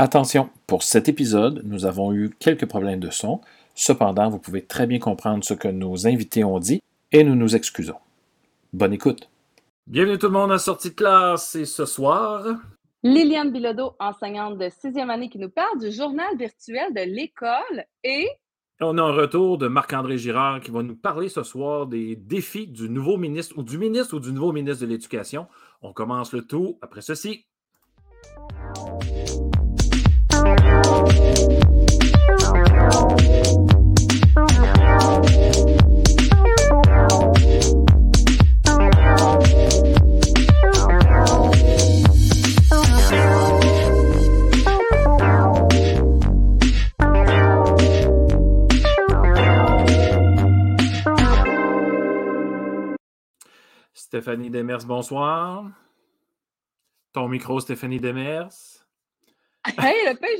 Attention, pour cet épisode, nous avons eu quelques problèmes de son. Cependant, vous pouvez très bien comprendre ce que nos invités ont dit et nous nous excusons. Bonne écoute. Bienvenue tout le monde à Sortie de classe et ce soir, Liliane Bilodeau, enseignante de sixième année, qui nous parle du journal virtuel de l'école et on a un retour de Marc-André Girard qui va nous parler ce soir des défis du nouveau ministre ou du ministre ou du nouveau ministre de l'Éducation. On commence le tout après ceci. Stéphanie Demers, bonsoir. Ton micro, Stéphanie Demers. Hey, le fait,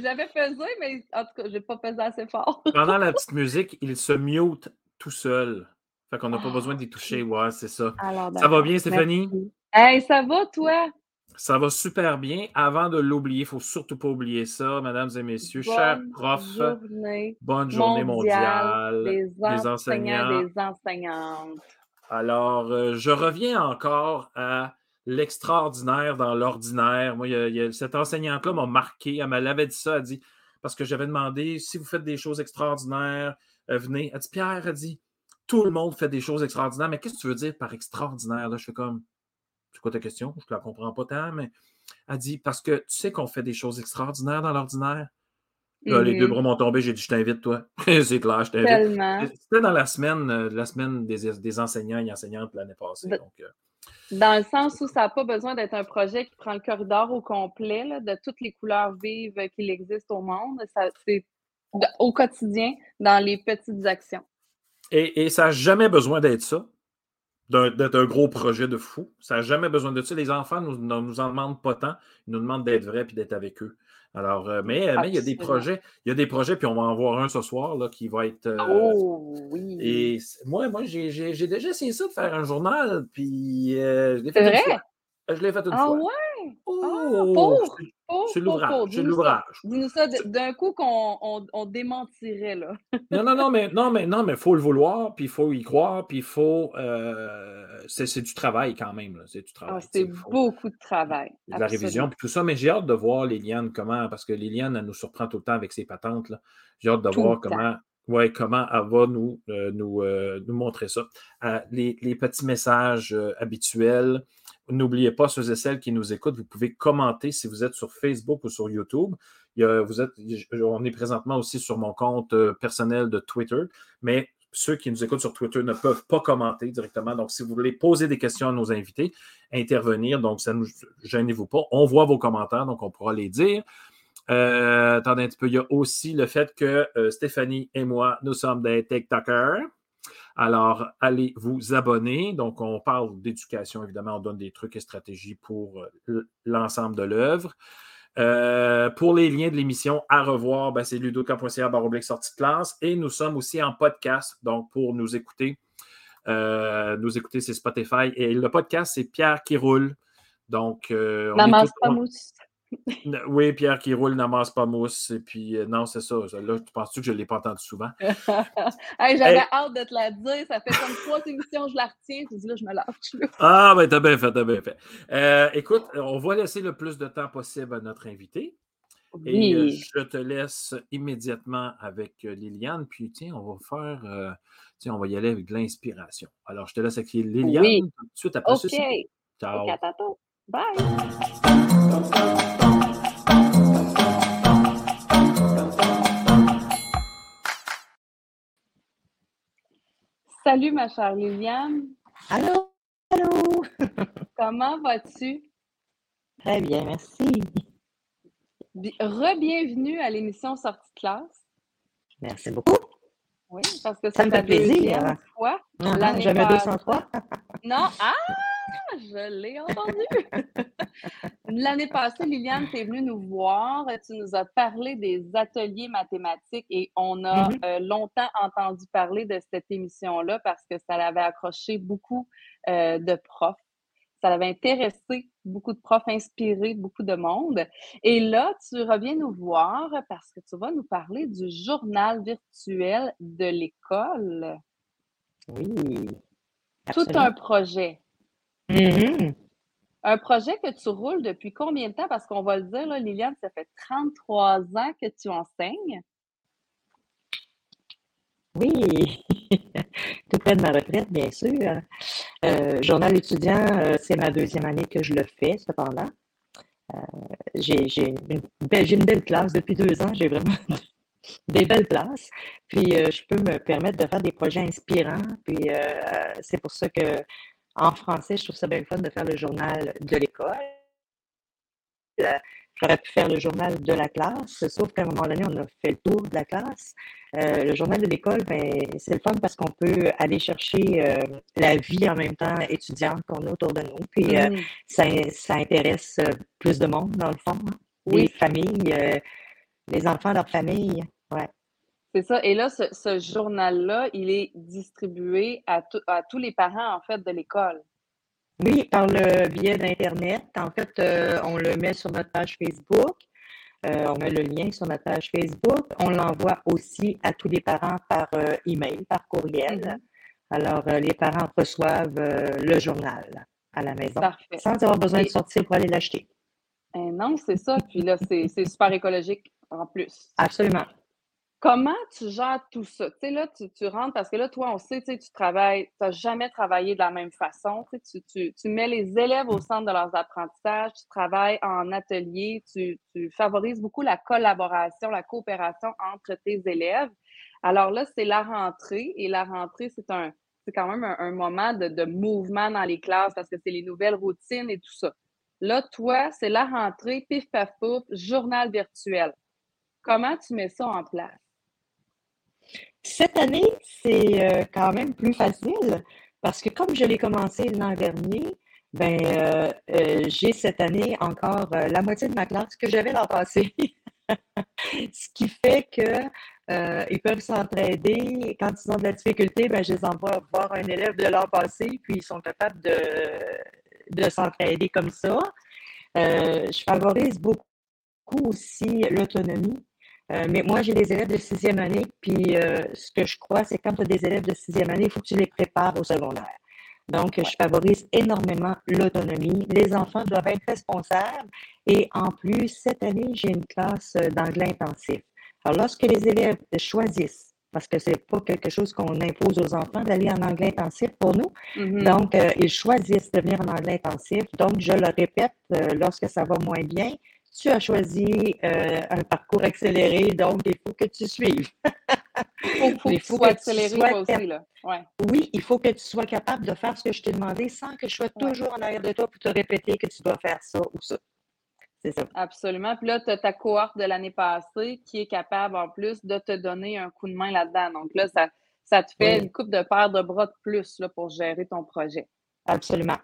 j'avais pesé, mais en tout cas, je n'ai pas pesé assez fort. Pendant la petite musique, il se mute tout seul. Fait qu'on n'a pas besoin d'y toucher. Ah, ouais, c'est ça. ça va bien, Stéphanie? Hey, ça va, toi? Ça va super bien. Avant de l'oublier, il ne faut surtout pas oublier ça, mesdames et messieurs, chers profs. bonne journée mondiale, des, enseignants, des enseignantes. Alors, euh, je reviens encore à l'extraordinaire dans l'ordinaire. Moi, il y a, cette enseignante-là m'a marqué. Elle m'avait dit ça. Elle dit, parce que j'avais demandé si vous faites des choses extraordinaires, euh, venez. Elle dit, Pierre, elle dit, tout le monde fait des choses extraordinaires, mais qu'est-ce que tu veux dire par extraordinaire? Là, je fais comme, c'est quoi ta question? Je ne la comprends pas tant, mais elle dit, parce que tu sais qu'on fait des choses extraordinaires dans l'ordinaire? Là, les deux mm-hmm. bras m'ont tombé, j'ai dit, je t'invite, toi. c'est clair, je t'invite. C'était dans la semaine, euh, la semaine des, des enseignants et enseignantes l'année passée. Donc, euh, dans le sens où ça n'a pas besoin d'être un projet qui prend le corridor au complet, de toutes les couleurs vives qu'il existe au monde. C'est au quotidien, dans les petites actions. Et, ça n'a jamais besoin d'être ça, d'être un gros projet de fou. Ça n'a jamais besoin de ça. Les enfants ne nous, nous, en demandent pas tant. Ils nous demandent d'être vrais et d'être avec eux. Alors, euh, mais, euh, mais, il y a des projets, il y a des projets, puis on va en voir un ce soir là, qui va être. Euh, oh oui. Et moi, moi j'ai déjà essayé ça de faire un journal, puis je l'ai fait une fois. Je l'ai fait une ah, fois. Ouais? Oh, c'est l'ouvrage. C'est l'ouvrage. Dis-nous ça d'un coup qu'on on, démentirait, là. non, non, non, mais non, mais non, mais faut le vouloir, puis il faut y croire, puis il faut. c'est du travail quand même. C'est du travail. Ah, c'est beaucoup de travail. la révision, puis tout ça. Mais j'ai hâte de voir Liliane comment, parce que Liliane, elle nous surprend tout le temps avec ses patentes. J'ai hâte de voir comment. Ouais, comment elle va nous, nous, nous montrer ça. les, les, petits messages habituels, N'oubliez pas, ceux et celles qui nous écoutent, vous pouvez commenter si vous êtes sur Facebook ou sur YouTube. on est présentement aussi sur mon compte euh, personnel de Twitter, mais ceux qui nous écoutent sur Twitter ne peuvent pas commenter directement. Donc, si vous voulez poser des questions à nos invités, intervenir, donc ça ne gênez-vous pas. On voit vos commentaires, donc on pourra les dire. Euh, attendez un petit peu. Il y a aussi le fait que euh, Stéphanie et moi, nous sommes des TikTokers. Alors, allez vous abonner. Donc, on parle d'éducation, évidemment, on donne des trucs et stratégies pour euh, l'ensemble de l'œuvre. Euh, pour les liens de l'émission à revoir, ben, c'est ludoka.ca baroblique sortie de classe. Et nous sommes aussi en podcast. Donc, pour nous écouter, euh, nous écouter, c'est Spotify. Et le podcast, c'est Pierre qui roule. Donc, on Maman mousse. Oui, Pierre qui roule n'amasse pas mousse. Et puis, euh, non, c'est ça. Là, tu penses-tu que je ne l'ai pas entendu souvent? J'avais hâte de te la dire. Ça fait comme trois émissions, je la retiens. Je dis là, je me lâche. ah, ben, t'as bien fait, t'as bien fait. Euh, écoute, on va laisser le plus de temps possible à notre invité. Et euh, je te laisse immédiatement avec Liliane. Puis, tiens, on va faire. tiens, on va y aller avec de l'inspiration. Alors, je te laisse avec Liliane tout de suite après OK. Ciao. Bye. Salut ma chère Liliane. Allô, allô. Comment vas-tu? Très bien, merci. Re-bienvenue à l'émission Sortie de classe. Merci beaucoup. Oui, parce que ça me fait plaisir. Fois, non, jamais 203. non, ah! Je l'ai entendu. L'année passée, Liliane, tu es venue nous voir. Tu nous as parlé des ateliers mathématiques et on a mm-hmm. euh, longtemps entendu parler de cette émission-là parce que ça l'avait accroché beaucoup euh, de profs. Ça avait intéressé beaucoup de profs, inspiré beaucoup de monde. Et là, tu reviens nous voir parce que tu vas nous parler du journal virtuel de l'école. Oui. Tout un projet. Mm-hmm. Un projet que tu roules depuis combien de temps? Parce qu'on va le dire, là, Liliane, ça fait 33 ans que tu enseignes. Oui, tout près de ma retraite, bien sûr. Euh, journal étudiant, euh, c'est ma deuxième année que je le fais, cependant. Euh, j'ai une, une, belle classe depuis deux ans, j'ai vraiment des belles places. Puis, je peux me permettre de faire des projets inspirants. Puis, c'est pour ça que en français, je trouve ça bien fun de faire le journal de l'école. J'aurais pu faire le journal de la classe, sauf qu'à un moment donné, on a fait le tour de la classe. Euh, le journal de l'école, ben, c'est le fun parce qu'on peut aller chercher euh, la vie en même temps étudiante qu'on a autour de nous. Puis euh, mm. ça, ça, intéresse plus de monde, dans le fond. Hein. Les familles, les enfants, leur famille. Ouais. C'est ça. Et là, ce, journal-là, il est distribué à, à tous les parents, en fait, de l'école. Oui, par le biais d'Internet. En fait, euh, on le met sur notre page Facebook. Euh, on met le lien sur notre page Facebook. On l'envoie aussi à tous les parents par euh, email, par courriel. Mm-hmm. Alors, les parents reçoivent le journal à la maison sans avoir besoin de sortir pour aller l'acheter. Eh non, c'est ça. Puis là, c'est super écologique en plus. Absolument. Comment tu gères tout ça? Tu sais, là, tu, rentres parce que là, toi, on sait, tu tu travailles, tu n'as jamais travaillé de la même façon. Tu, tu, tu, mets les élèves au centre de leurs apprentissages, tu travailles en atelier, tu, favorises beaucoup la collaboration, la coopération entre tes élèves. Alors là, c'est la rentrée et la rentrée, c'est un c'est quand même un, moment de, de, mouvement dans les classes parce que c'est les nouvelles routines et tout ça. Là, toi, c'est la rentrée, pif paf pouf, journal virtuel. Comment tu mets ça en place? Cette année, c'est euh, quand même plus facile parce que comme je l'ai commencé l'an dernier, ben, euh, euh, j'ai cette année encore la moitié de ma classe que j'avais l'an passé. Ce qui fait que peuvent s'entraider. Quand ils ont de la difficulté, ben, je les envoie voir un élève de l'an passé, puis ils sont capables de, de s'entraider comme ça. je favorise beaucoup aussi l'autonomie. Euh, mais moi, j'ai des élèves de sixième année, puis euh, ce que je crois, c'est quand tu as des élèves de sixième année, il faut que tu les prépares au secondaire. Donc, je favorise énormément l'autonomie. Les enfants doivent être responsables et en plus, cette année, j'ai une classe euh, d'anglais intensif. Alors, lorsque les élèves choisissent, parce que c'est pas quelque chose qu'on impose aux enfants d'aller en anglais intensif pour nous. Mm-hmm. Donc, ils choisissent de venir en anglais intensif. Donc, je le répète, lorsque ça va moins bien, tu as choisi euh, un parcours accéléré, donc il faut que tu suives. il faut, que tu sois accéléré aussi, là. Oui, il faut que tu sois capable de faire ce que je t'ai demandé sans que je sois toujours en arrière de toi pour te répéter que tu dois faire ça ou ça. C'est ça. Absolument. Puis là, tu as ta cohorte de l'année passée qui est capable en plus de te donner un coup de main là-dedans. Donc là, ça, ça te fait une coupe de paire de bras de plus là, pour gérer ton projet. Absolument.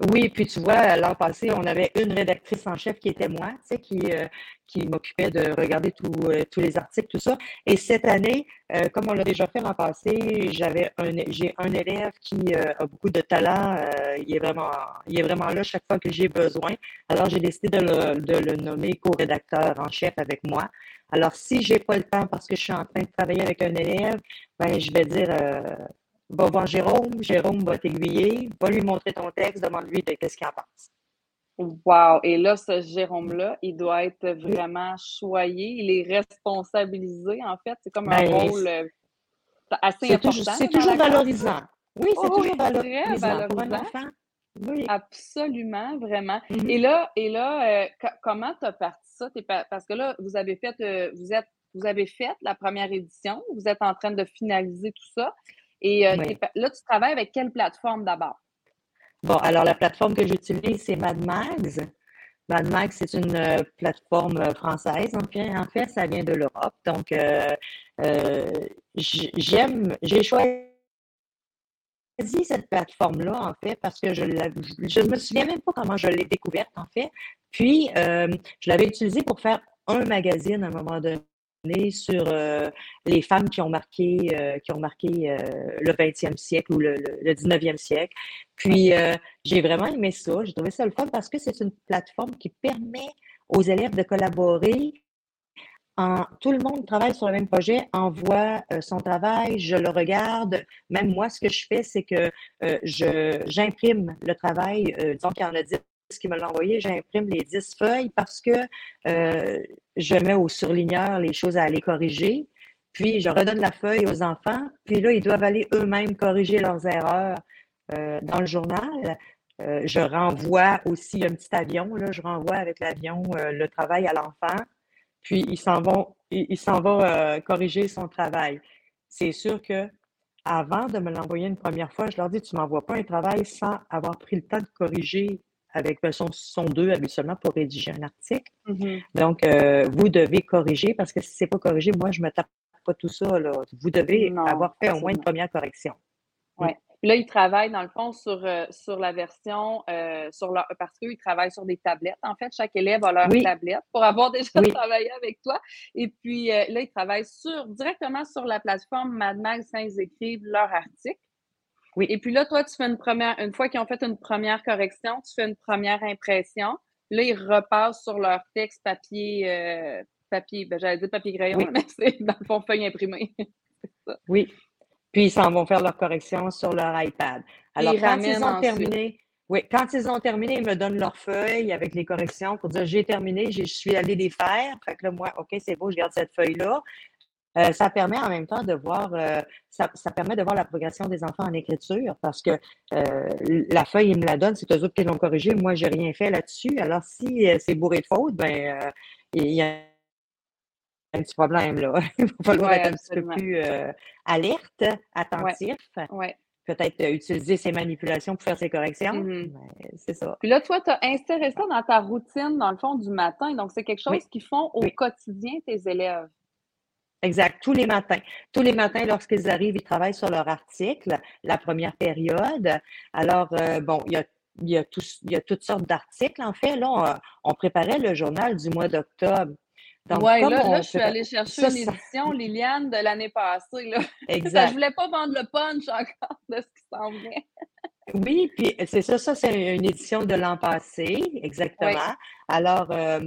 Oui, puis tu vois, l'an passé, on avait une rédactrice en chef qui était moi, tu sais, qui, euh, qui m'occupait de regarder euh, tous les articles, tout ça. Et cette année, euh, comme on l'a déjà fait l'an passé, j'avais un, j'ai un élève qui a beaucoup de talent. il, est vraiment, il est vraiment là chaque fois que j'ai besoin. Alors, j'ai décidé de le, de le nommer co-rédacteur en chef avec moi. Alors, si j'ai pas le temps parce que je suis en train de travailler avec un élève, ben, je vais dire va voir Jérôme, Jérôme va t'aiguiller, va lui montrer ton texte, demande-lui de qu'est-ce qu'il en pense. Wow! Et là, ce Jérôme-là, il doit être vraiment choyé, il est responsabilisé, en fait. C'est comme un ben, rôle euh, assez important. C'est toujours valorisant. Oui, c'est oh, toujours valorisant, pour un enfant. Oui. Absolument, vraiment. Mm-hmm. Et là, et là euh, comment tu as parti ça? Parce que là, vous avez fait, euh, vous êtes, vous avez fait la première édition, vous êtes en train de finaliser tout ça. Et euh, là, tu travailles avec quelle plateforme d'abord? Bon, alors la plateforme que j'utilise, c'est MadMags. MadMags, c'est une euh, plateforme euh, française. En fait, en fait, ça vient de l'Europe. Donc, j'aime, j'ai choisi cette plateforme-là, en fait, parce que je ne me souviens même pas comment je l'ai découverte, en fait. Puis, je l'avais utilisée pour faire un magazine à un moment donné sur euh, les femmes qui ont marqué, euh, qui ont marqué euh, le 20e siècle ou le, le, 19e siècle. Puis, j'ai vraiment aimé ça. J'ai trouvé ça le fun parce que c'est une plateforme qui permet aux élèves de collaborer. En, tout le monde travaille sur le même projet, envoie son travail, je le regarde. Même moi, ce que je fais, c'est que j'imprime le travail. qu'il y en a 10 qui me l'a envoyé, j'imprime les 10 feuilles parce que euh, je mets au surligneur les choses à aller corriger. Puis, je redonne la feuille aux enfants. Puis là, ils doivent aller eux-mêmes corriger leurs erreurs euh, dans le journal. Euh, je renvoie aussi un petit avion. Là, je renvoie avec l'avion le travail à l'enfant. Puis, ils s'en vont, il, s'en va corriger son travail. C'est sûr que avant de me l'envoyer une première fois, je leur dis, tu ne m'envoies pas un travail sans avoir pris le temps de corriger avec version son 2 habituellement pour rédiger un article. Mm-hmm. Donc, euh, vous devez corriger parce que si ce n'est pas corrigé, moi, je ne me tape pas tout ça. Là. Vous devez avoir fait au moins une première correction. Oui. Là, ils travaillent, dans le fond, sur, euh, sur la version, euh, sur leur, parce qu'ils travaillent sur des tablettes. En fait, chaque élève a leur tablette pour avoir déjà travaillé avec toi. Et puis, là, ils travaillent sur, directement sur la plateforme Mad Max quand ils écrivent leur article. Oui. Et puis là, toi, tu fais une première, une fois qu'ils ont fait une première correction, tu fais une première impression. Là, ils repassent sur leur texte papier, euh, papier, ben, j'allais dire papier crayon, mais c'est dans le fond feuille imprimée. oui. Puis ils s'en vont faire leur correction sur leur iPad. Alors, quand ils ont terminé, oui, quand ils ont terminé, ils me donnent leur feuille avec les corrections pour dire j'ai terminé, je suis allé les faire. Fait que là, moi, OK, c'est beau, je garde cette feuille-là. Euh, ça permet en même temps de voir, euh, ça, ça, permet de voir la progression des enfants en écriture parce que euh, la feuille, ils me la donnent, c'est eux autres qui l'ont corrigé. Moi, j'ai rien fait là-dessus. Alors, si c'est bourré de fautes, ben, il y a un petit problème là. il va falloir être un petit peu plus alerte, attentif. Ouais. Peut-être utiliser ces manipulations pour faire ces corrections. Mm-hmm. C'est ça. Puis là, toi, tu as inséré ça dans ta routine, dans le fond, du matin. Donc, c'est quelque chose qu'ils font au quotidien, tes élèves? Exact, tous les matins. Tous les matins, lorsqu'ils arrivent, ils travaillent sur leur article, la première période. Alors, euh, bon, il y a il y, a il y a toutes sortes d'articles. En fait, là, on, préparait le journal du mois d'octobre. Oui, là, là je suis allée chercher une édition, Liliane, de l'année passée. Là. Exact. je ne voulais pas vendre le punch encore de ce qui s'en vient. oui, puis c'est ça, ça c'est une édition de l'an passé, exactement. Alors, euh,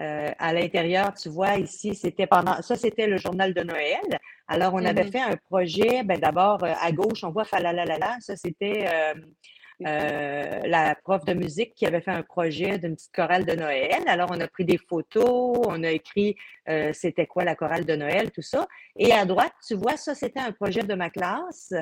euh, à l'intérieur, tu vois, ici, c'était pendant, ça, c'était le journal de Noël. Alors, on avait mm-hmm. fait un projet, ben, d'abord, euh, à gauche, on voit Falalalala, ça, c'était euh, la prof de musique qui avait fait un projet d'une petite chorale de Noël. Alors, on a pris des photos, on a écrit c'était quoi la chorale de Noël, tout ça. Et à droite, tu vois, ça, c'était un projet de ma classe.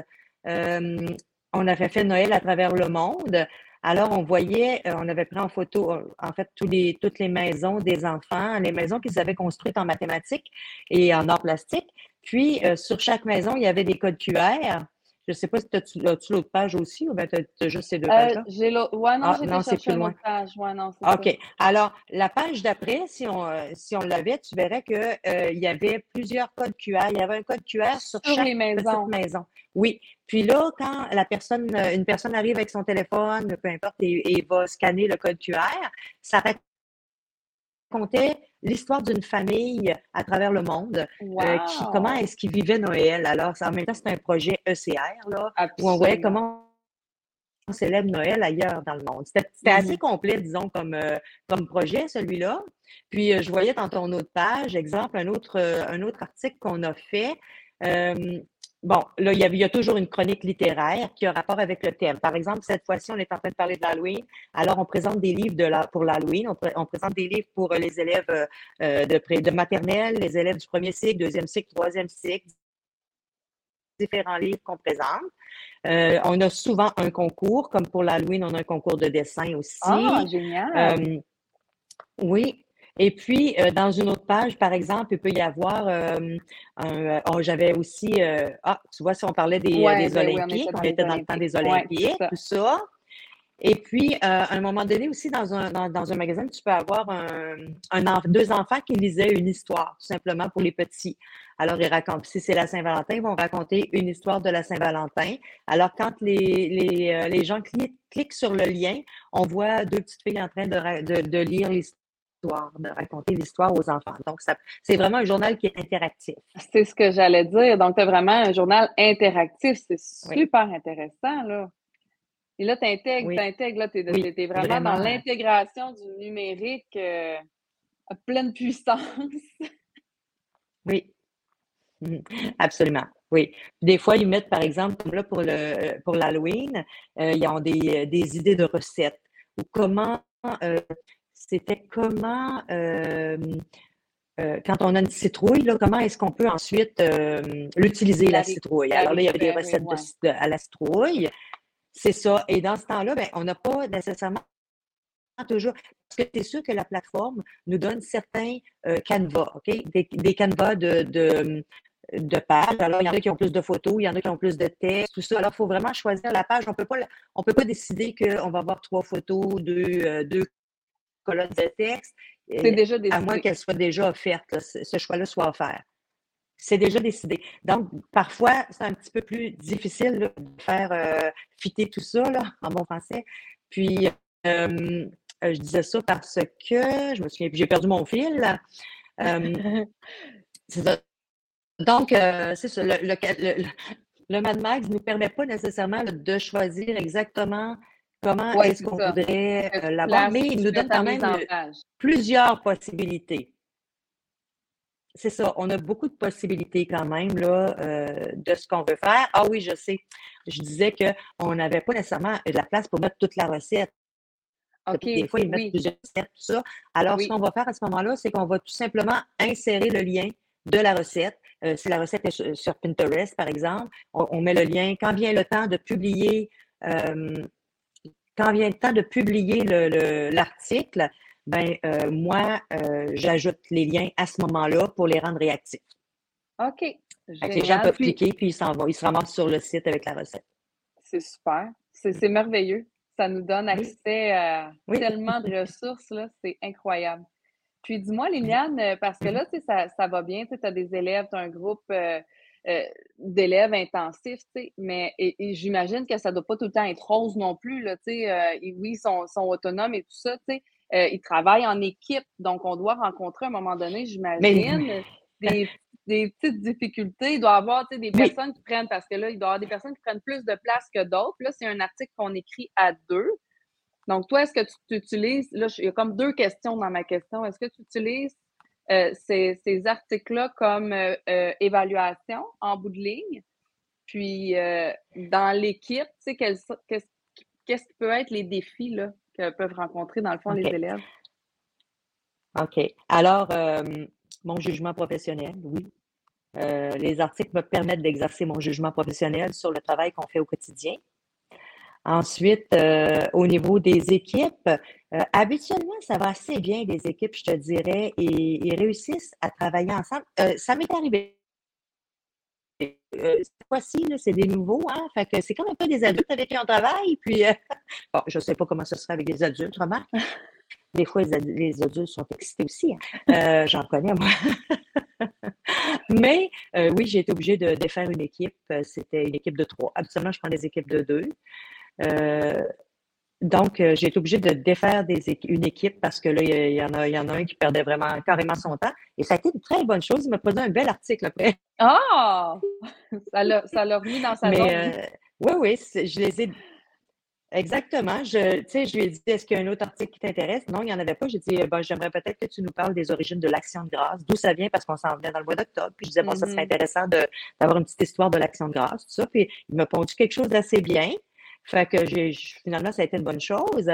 on avait fait Noël à travers le monde. Alors, on voyait, euh, on avait pris en photo, euh, en fait, tous les, toutes les maisons des enfants, les maisons qu'ils avaient construites en mathématiques et en art plastique. Puis, euh, sur chaque maison, il y avait des codes QR. Je ne sais pas si tu as-tu l'autre page aussi ou bien tu as, juste ces deux pages-là? j'ai l'autre. Ouais, non, ah, j'ai loin. page. Ouais, non, OK. Alors, la page d'après, si on, si on l'avait, tu verrais qu'il il y avait plusieurs codes QR. Il y avait un code QR sur, chaque maison. maison. Oui. Puis là, quand la personne, une personne arrive avec son téléphone, peu importe, et, va scanner le code QR, ça racontait l'histoire d'une famille à travers le monde. Euh, qui, comment est-ce qu'ils vivaient Noël? Alors, en même temps, c'est un projet ECR, là, où on voyait comment on célèbre Noël ailleurs dans le monde. C'était mm-hmm. assez complet, disons, comme, euh, comme projet, celui-là. Puis, euh, je voyais dans ton autre page, exemple, un autre, un autre article qu'on a fait. Bon, là, il y, a, toujours une chronique littéraire qui a rapport avec le thème. Par exemple, cette fois-ci, on est en train de parler de l'Halloween. Alors, on présente des livres de la, pour l'Halloween. On, présente des livres pour les élèves euh, de, de maternelle, les élèves du premier cycle, deuxième cycle, troisième cycle, différents livres qu'on présente. Euh, on a souvent un concours, comme pour l'Halloween, on a un concours de dessin aussi. Ah, génial! Euh, oui, et puis, euh, dans une autre page, par exemple, il peut y avoir euh, un. Oh, j'avais aussi. Euh, ah, tu vois, si on parlait des, des ben Olympiques, on, était dans le temps des Olympiques, tout ça. Et puis, à un moment donné aussi, dans un, dans, un magasin, tu peux avoir un, un, deux enfants qui lisaient une histoire, tout simplement pour les petits. Alors, ils racontent, si c'est la Saint-Valentin, ils vont raconter une histoire de la Saint-Valentin. Alors, quand les, les, les gens cliquent, cliquent, sur le lien, on voit deux petites filles en train de, de, de lire l'histoire de raconter l'histoire aux enfants. Donc, c'est vraiment un journal qui est interactif. C'est ce que j'allais dire. Donc, tu as vraiment un journal interactif. C'est super intéressant, là. Et là, tu intègres, tu intègres, tu es, vraiment, dans l'intégration du numérique euh, à pleine puissance. oui, mmh. absolument. Oui. Des fois, ils mettent, par exemple, comme là pour le pour l'Halloween, euh, ils ont des, des, idées de recettes ou comment euh, c'était comment, euh, euh, quand on a une citrouille, là, comment est-ce qu'on peut ensuite euh, l'utiliser, la, citrouille? Alors là, il y avait des recettes à la citrouille. C'est ça. Et dans ce temps-là, ben, on n'a pas nécessairement toujours. Parce que c'est sûr que la plateforme nous donne certains canevas, OK? Des, canevas de, de, pages. Alors, il y en a qui ont plus de photos, il y en a qui ont plus de textes, tout ça. Alors, il faut vraiment choisir la page. On ne peut pas décider qu'on va avoir trois photos, deux, deux colonne de texte. C'est déjà décidé. À moins qu'elle soit déjà offerte, ce choix-là soit offert. C'est déjà décidé. Donc, parfois, c'est un petit peu plus difficile de faire euh, fitter tout ça en bon français. Puis, euh, je disais ça parce que je me souviens, j'ai perdu mon fil. Euh, Donc, c'est ça. Le, le, le, Mad Max ne nous permet pas nécessairement de choisir exactement comment est-ce qu'on voudrait euh, l'avoir, mais il nous donne quand même plusieurs possibilités. C'est ça, on a beaucoup de possibilités quand même là, euh, de ce qu'on veut faire. Ah oui, je sais, je disais qu'on n'avait pas nécessairement de la place pour mettre toute la recette. des fois, ils mettent plusieurs recettes, tout ça. Alors, ce qu'on va faire à ce moment-là, c'est qu'on va tout simplement insérer le lien de la recette. Euh, si la recette est sur, Pinterest, par exemple, on, met le lien. Quand vient le temps de publier quand vient le temps de publier l'article, ben, euh, moi, euh, j'ajoute les liens à ce moment-là pour les rendre réactifs. OK. les gens peuvent cliquer, puis ils s'en vont. Ils se ramassent sur le site avec la recette. C'est super. C'est merveilleux. Ça nous donne accès à tellement de ressources. C'est incroyable. Puis dis-moi, Liliane, euh, parce que là, ça, ça va bien, tu as des élèves, tu as un groupe euh, d'élèves intensifs, mais et, j'imagine que ça ne doit pas tout le temps être rose non plus. Là, euh, oui, ils sont, autonomes et tout ça. Euh, ils travaillent en équipe, donc on doit rencontrer à un moment donné, j'imagine, des, petites difficultés. Il doit y avoir des personnes qui prennent, parce que là, il doit y avoir des personnes qui prennent plus de place que d'autres. Là, c'est un article qu'on écrit à deux. Donc, toi, est-ce que tu utilises, là, il y a comme deux questions dans ma question. Est-ce que tu utilises euh, ces, articles-là comme euh, euh, évaluation en bout de ligne. Puis, dans l'équipe, tu sais, qu'est-ce qui peut être les défis là, que peuvent rencontrer, dans le fond, les élèves? OK. Alors, mon jugement professionnel, oui. les articles me permettent d'exercer mon jugement professionnel sur le travail qu'on fait au quotidien. Ensuite, euh, au niveau des équipes, euh, habituellement, ça va assez bien, les équipes, je te dirais, et ils réussissent à travailler ensemble. Euh, ça m'est arrivé. cette fois-ci, c'est des nouveaux, hein? Fait que c'est comme un peu des adultes avec qui on travaille. Puis, bon, je ne sais pas comment ce sera avec des adultes, remarque. Des fois, les adultes sont excités aussi. Hein. J'en connais, moi. Mais oui, j'ai été obligée de, de, faire une équipe. C'était une équipe de trois. Habituellement, je prends des équipes de deux. Euh, donc, euh, j'ai été obligée de défaire des une équipe parce que là, il y, en a, il y en a un qui perdait vraiment carrément son temps. Et ça a été une très bonne chose. Il m'a produit un bel article après. Ah! ça l'a remis dans sa Mais, euh, oui, oui, je les ai. Exactement. Je, je lui ai dit est-ce qu'il y a un autre article qui t'intéresse? Non, il n'y en avait pas. J'ai dit ben, j'aimerais peut-être que tu nous parles des origines de l'action de grâce, d'où ça vient parce qu'on s'en vient dans le mois d'octobre. Puis je disais bon, ça serait mm-hmm. intéressant d'avoir une petite histoire de l'action de grâce, tout ça. Puis il m'a pondu quelque chose d'assez bien. Fait que j'ai, finalement, ça a été une bonne chose.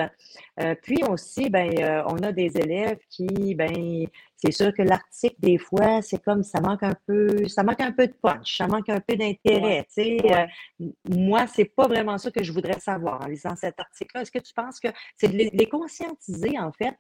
Euh, puis aussi, ben, euh, on a des élèves qui, ben, c'est sûr que l'article, des fois, c'est comme ça manque un peu, ça manque un peu de punch, ça manque un peu d'intérêt. Tu sais, euh, moi, c'est pas vraiment ça que je voudrais savoir en lisant cet article-là. Est-ce que tu penses que c'est de les, conscientiser, en fait,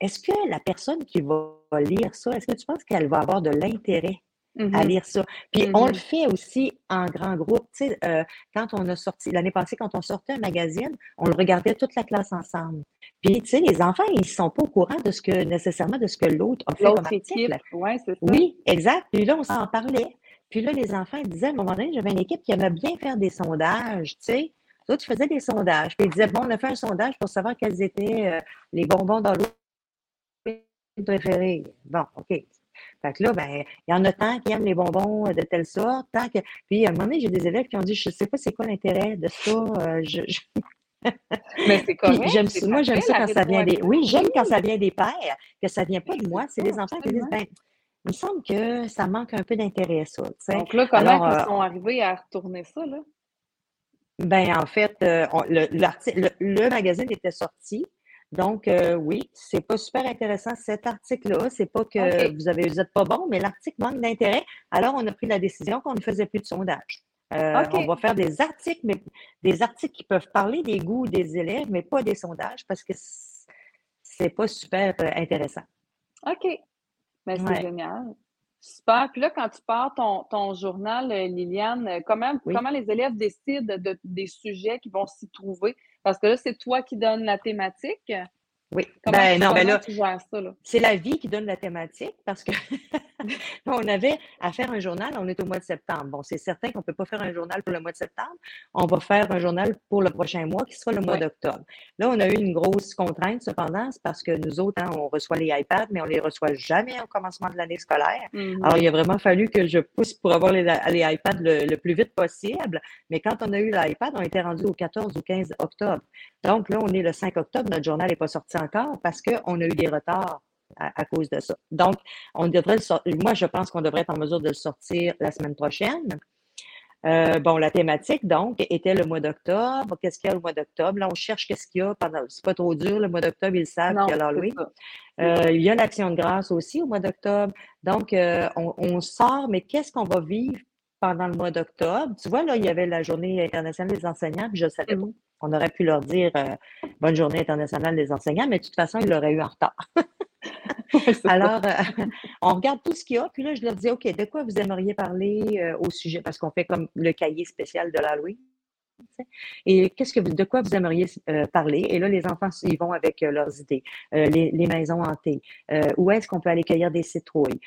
est-ce que la personne qui va lire ça, est-ce que tu penses qu'elle va avoir de l'intérêt à mm-hmm. lire ça. Puis on le mm-hmm. fait aussi en grand groupe. Tu sais, euh, quand on a sorti, l'année passée, quand on sortait un magazine, on le regardait toute la classe ensemble. Puis, tu sais, les enfants, ils ne sont pas au courant de ce que, nécessairement, de ce que l'autre a fait comme article. Ouais, c'est ça. Oui, exact. Puis là, on s'en parlait. Puis là, les enfants, ils disaient, à un moment donné, j'avais une équipe qui aimait bien faire des sondages, tu sais. D'autres faisaient des sondages. Puis ils disaient, bon, on a fait un sondage pour savoir quels étaient euh, les bonbons dans l'eau préféré? Bon, OK. Fait que là, ben, il y en a tant qui aiment les bonbons de telle sorte, tant que. Puis à un moment donné, j'ai des élèves qui ont dit Je ne sais pas c'est quoi l'intérêt de ça. Euh, Mais c'est correct. moi, j'aime ça quand ça vient des. Oui, j'aime quand ça vient des pères, que ça ne vient pas de moi. C'est les enfants qui disent ben, il me semble que ça manque un peu d'intérêt, ça. Donc là, comment ils euh, sont arrivés à retourner ça, là? Ben, en fait, euh, le, le, magazine était sorti. Donc, euh, oui, c'est pas super intéressant cet article-là. C'est pas que vous avez vous êtes pas bon, mais l'article manque d'intérêt. Alors, on a pris la décision qu'on ne faisait plus de sondage. On va faire des articles, mais des articles qui peuvent parler des goûts des élèves, mais pas des sondages parce que c'est pas super intéressant. OK. Mais c'est génial. Super. Puis là, quand tu pars ton, journal, euh, Liliane, euh, comment, comment les élèves décident de, des sujets qui vont s'y trouver? Parce que là, c'est toi qui donnes la thématique. Oui. ben, non, ben là, c'est la vie qui donne la thématique parce que on avait à faire un journal, on est au mois de septembre. Bon, c'est certain qu'on ne peut pas faire un journal pour le mois de septembre. On va faire un journal pour le prochain mois qui sera le mois d'octobre. Là, on a eu une grosse contrainte cependant, c'est parce que nous autres, hein, on reçoit les iPads, mais on ne les reçoit jamais au commencement de l'année scolaire. Mm-hmm. Alors, il a vraiment fallu que je pousse pour avoir les, iPads le, plus vite possible. Mais quand on a eu l'iPad, on était rendu au 14 ou 15 octobre. Donc là, on est le 5 octobre, notre journal n'est pas sorti encore parce qu'on a eu des retards à, cause de ça. Donc, on devrait moi, je pense qu'on devrait être en mesure de le sortir la semaine prochaine. Euh, bon, la thématique, donc, était le mois d'octobre. Qu'est-ce qu'il y a le mois d'octobre? Là, on cherche qu'est-ce qu'il y a pendant. C'est pas trop dur, le mois d'octobre, ils savent qu'il y a l'Halloween. Euh, il y a l'action de grâce aussi au mois d'octobre. Donc, euh, on, sort, mais qu'est-ce qu'on va vivre pendant le mois d'octobre? Tu vois, là, il y avait la journée internationale des enseignants, puis je savais pas. On aurait pu leur dire Bonne journée internationale des enseignants, mais de toute façon, ils l'auraient eu en retard. Alors, euh, on regarde tout ce qu'il y a, puis là, je leur dis, OK, de quoi vous aimeriez parler euh, au sujet, parce qu'on fait comme le cahier spécial de l'Halloween. Et qu'est-ce que de quoi vous aimeriez euh, parler? Et là, les enfants, ils vont avec leurs idées. les, maisons hantées. où est-ce qu'on peut aller cueillir des citrouilles?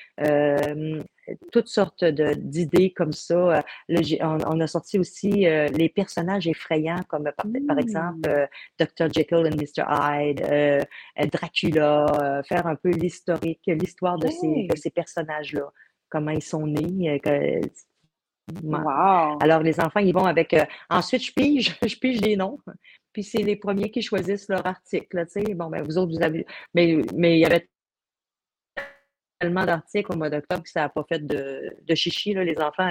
toutes sortes d'idées comme ça. on, a sorti aussi euh, les personnages effrayants, comme par, mmh. exemple euh, Dr. Jekyll and Mr. Hyde, euh, Dracula, faire un peu l'historique, l'histoire de, ces, personnages-là, comment ils sont nés. Alors, les enfants, ils vont avec. ensuite, je pige, je pige les noms. Puis c'est les premiers qui choisissent leur article. Bon, ben, vous autres, vous avez. Mais, mais il y avait tellement d'articles au mois d'octobre que ça n'a pas fait de, de chichi. Là, les enfants,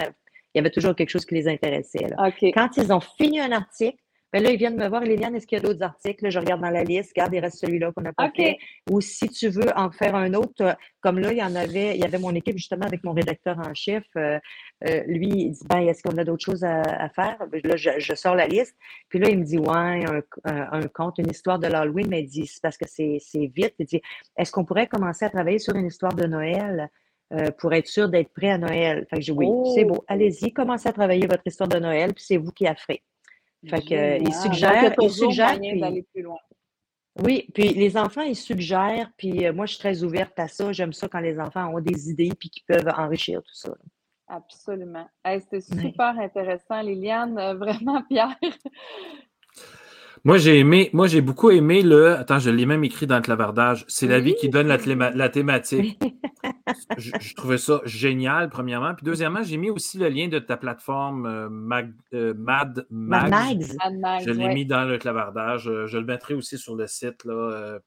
il y avait toujours quelque chose qui les intéressait. Quand ils ont fini un article, ben là, ils viennent me voir, Liliane, est-ce qu'il y a d'autres articles? je regarde dans la liste, regarde, il reste celui-là qu'on n'a pas fait. Ou si tu veux en faire un autre, euh, comme là, il y en avait, il y avait mon équipe justement avec mon rédacteur en chef. Euh, euh, lui, il dit, ben, est-ce qu'on a d'autres choses à, faire? Ben, là, je, sors la liste. Puis là, il me dit, ouais, un, conte, une histoire de l'Halloween, mais il dit, c'est parce que c'est vite. Il dit, est-ce qu'on pourrait commencer à travailler sur une histoire de Noël? pour être sûr d'être prêt à Noël? Fait que je dis oui, c'est oh! beau. Allez-y, commencez à travailler votre histoire de Noël, puis c'est vous qui a fait. Fait que, il suggère, il suggère puis, plus loin. Oui, puis les enfants, ils suggèrent, puis euh, moi, je suis très ouverte à ça. J'aime ça quand les enfants ont des idées puis qu'ils peuvent enrichir tout ça. Absolument. C'était super intéressant, Liliane. Euh, vraiment, Pierre. Moi, j'ai aimé, moi, j'ai beaucoup aimé le. Attends, je l'ai même écrit dans le clavardage. C'est la vie qui donne la, thématique. je, trouvais ça génial, premièrement. Puis, deuxièmement, j'ai mis aussi le lien de ta plateforme euh, euh, Mad, Mags. Je l'ai mis dans le clavardage. Euh, je le mettrai aussi sur le site là,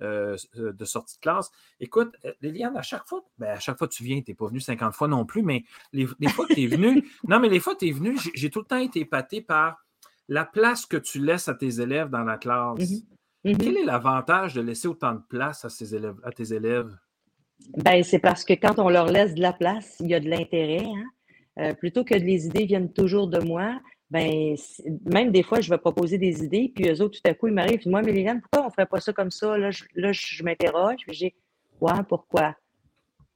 de sortie de classe. Écoute, Liliane, à chaque fois, ben, à chaque fois que tu viens, tu n'es pas venu 50 fois non plus, mais les, les fois que tu es venu, non, mais les fois que tu es venu, j'ai tout le temps été épaté par la place que tu laisses à tes élèves dans la classe, mhm. Mhm. quel est l'avantage de laisser autant de place à, ces élèves, à tes élèves? Ben, c'est parce que quand on leur laisse de la place, il y a de l'intérêt. Hein. Euh, plutôt que les idées viennent toujours de moi, ben, même des fois, je vais proposer des idées, puis eux autres, tout à coup, ils m'arrivent. Moi, Mélanie, pourquoi on ne ferait pas ça comme ça? Là, je, là, je m'interroge, puis j'ai, ouais, pourquoi?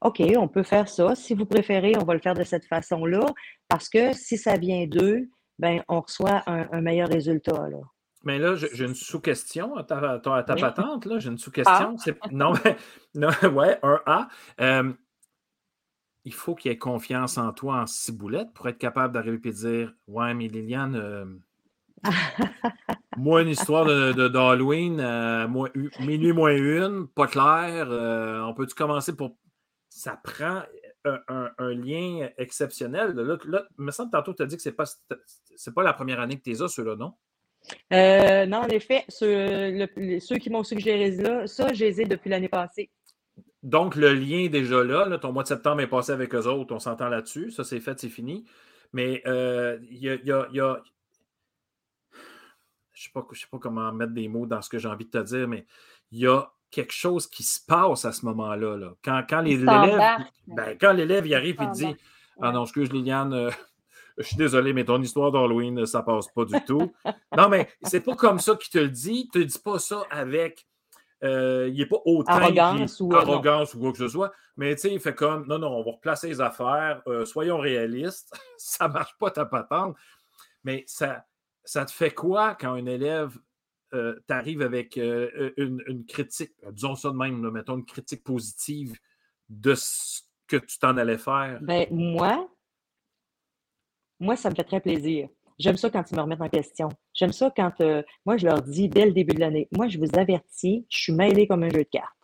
OK, on peut faire ça. Si vous préférez, on va le faire de cette façon-là, parce que si ça vient d'eux, ben, on reçoit un, meilleur résultat. Là. Mais là, j'ai une sous-question à ta, patente. Là. J'ai une sous-question. Non, mais, non, ouais, un A. Euh, il faut qu'il y ait confiance en toi en ciboulette pour être capable d'arriver et dire Ouais, mais Liliane, euh, moi, une histoire d'Halloween, de, minuit moins une, pas clair. on peut-tu commencer pour. Ça prend un, lien exceptionnel. Là, là, me semble tantôt, tu as dit que ce n'est pas, pas la première année que tu es là, ceux-là, non? Euh, non, en effet, ceux, ceux qui m'ont suggéré là, ça, je les ai depuis l'année passée. Donc, le lien est déjà là, Ton mois de septembre est passé avec eux autres. On s'entend là-dessus. Ça, c'est fait, c'est fini. Mais euh, il y, a, y, a, y a, Je ne sais, pas comment mettre des mots dans ce que j'ai envie de te dire, mais il y a quelque chose qui se passe à ce moment-là. Là. Quand, quand l'élève ben, quand l'élève arrive et dit Ah non, excuse Liliane, euh, je suis désolé, mais ton histoire d'Halloween, ça passe pas du tout. non, mais c'est pas comme ça qu'il te le dit. Tu ne dis pas ça avec. Euh, il n'est pas autant arrogance, ou, euh, quoi que ce soit, mais tu sais, il fait comme non, non, on va replacer les affaires, soyons réalistes, ça ne marche pas ta patente. Mais ça, ça te fait quoi quand un élève euh, tu arrives avec euh, euh, une, critique, disons ça de même, mettons une critique positive de ce que tu t'en allais faire? Ben, moi, moi, ça me fait très plaisir. J'aime ça quand ils me remettent en question. J'aime ça quand, moi, je leur dis dès le début de l'année, moi, je vous avertis, je suis mêlé comme un jeu de cartes.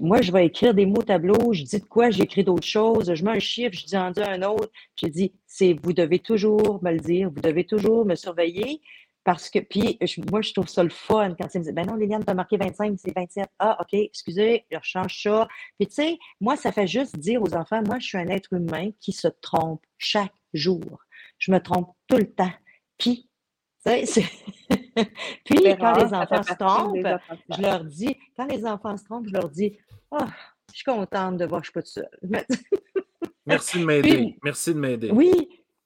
Moi, je vais écrire des mots au tableau, je dis de quoi, j'écris d'autres choses, je mets un chiffre, je dis en dis un autre. J'ai dit, c'est vous devez toujours me le dire, vous devez toujours me surveiller. Parce que, puis, moi, je trouve ça le fun quand ils me disent, ben non, Liliane, t'as marqué 25, c'est 27. Ah, OK, excusez, je change ça. Puis, tu sais, moi, ça fait juste dire aux enfants, moi, je suis un être humain qui se trompe chaque jour. Je me trompe tout le temps. Puis, tu sais, puis, quand les enfants se trompent, je leur dis, quand les enfants se trompent, je leur dis, ah, oh, je suis contente de voir que je suis pas toute seule. Merci de m'aider. Merci de m'aider. Oui,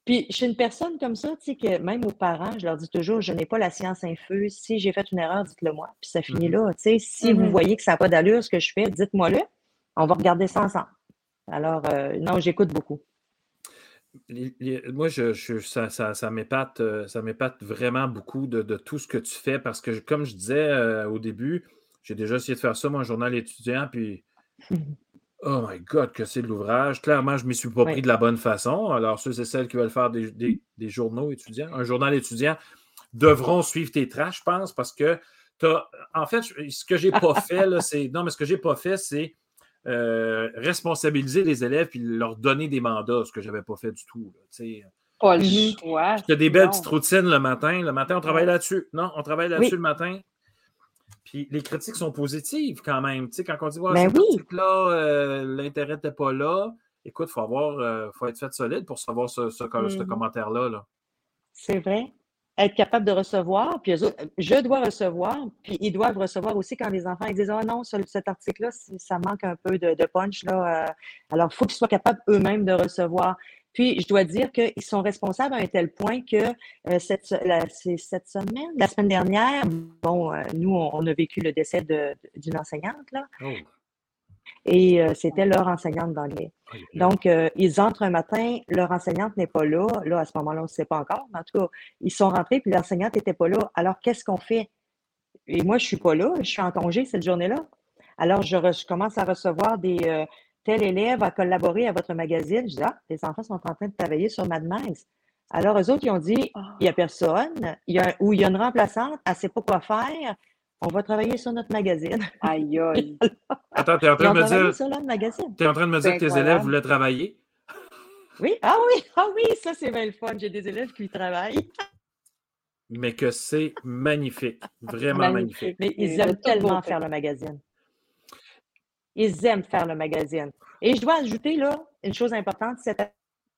puis, je suis une personne comme ça, tu sais, que même aux parents, je leur dis toujours, je n'ai pas la science infuse. Si j'ai fait une erreur, dites-le moi. Puis ça finit mm-hmm. là. Tu sais, si vous mm-hmm. voyez que ça n'a pas d'allure, ce que je fais, dites-moi-le. On va regarder ça ensemble. Alors, euh, non, j'écoute beaucoup. moi, je, ça, ça, ça m'épate vraiment beaucoup de, tout ce que tu fais parce que, comme je disais euh, au début, j'ai déjà essayé de faire ça, mon journal étudiant, puis Oh my God, que c'est de l'ouvrage. Clairement, je ne m'y suis pas pris de la bonne façon. Alors, ceux et celles qui veulent faire des, journaux étudiants, un journal étudiant, devront suivre tes traces, je pense, parce que En fait, ce que j'ai pas fait, c'est. Non, mais ce que j'ai pas fait, c'est euh, responsabiliser les élèves et leur donner des mandats, ce que je n'avais pas fait du tout. choix. Tu as des belles petites routines le matin. Le matin, on travaille là-dessus. Non, on travaille là-dessus le matin. Puis les critiques sont positives quand même. Tu sais, quand on dit, ouais, ben là euh, l'intérêt n'était pas là, écoute, il faut, avoir, euh, faut être fait solide pour savoir ce, ce, mm-hmm. commentaire-là. -là, C'est vrai. Être capable de recevoir, puis je dois recevoir, puis ils doivent recevoir aussi quand les enfants ils disent Oh non, cet article-là, ça manque un peu de, punch. Là, euh. alors, il faut qu'ils soient capables eux-mêmes de recevoir. Puis, je dois dire qu'ils sont responsables à un tel point que euh, cette, la, cette semaine, la semaine dernière, bon, euh, nous, on, a vécu le décès d'une enseignante, là. Oh. Et euh, c'était leur enseignante d'anglais. Donc, ils entrent un matin, leur enseignante n'est pas là. Là, à ce moment-là, on ne sait pas encore. Mais en tout cas, ils sont rentrés, puis l'enseignante n'était pas là. Alors, qu'est-ce qu'on fait? Et moi, je ne suis pas là, je suis en congé cette journée-là. Alors, je, je, commence à recevoir des, tel élève a collaboré à votre magazine. Je dis, ah, les enfants sont en train de travailler sur Mad Alors, eux autres, ils ont dit, ah. il n'y a personne, il y a, ou il y a une remplaçante, elle ne sait pas quoi faire, on va travailler sur notre magazine. Aïe, aïe. Attends, tu es en train de me dire. Tu es en train de me dire que tes élèves voulaient travailler? Oui, ah oui, ah oui, ça c'est bien le fun. J'ai des élèves qui travaillent. Mais que c'est magnifique, vraiment magnifique. Mais ils aiment tellement faire le magazine. Ils aiment faire le magazine. Et je dois ajouter là une chose importante. Cette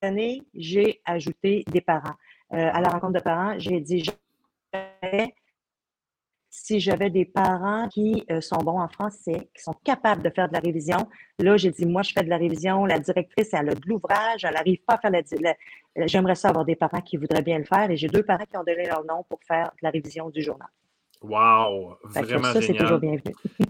année, j'ai ajouté des parents. Euh, à la rencontre de parents, j'ai dit si j'avais des parents qui euh, sont bons en français, qui sont capables de faire de la révision, là, j'ai dit, moi, je fais de la révision, la directrice, elle a de l'ouvrage, elle n'arrive pas à faire la... J'aimerais ça avoir des parents qui voudraient bien le faire et j'ai deux parents qui ont donné leur nom pour faire de la révision du journal. Wow! Vraiment ça, génial.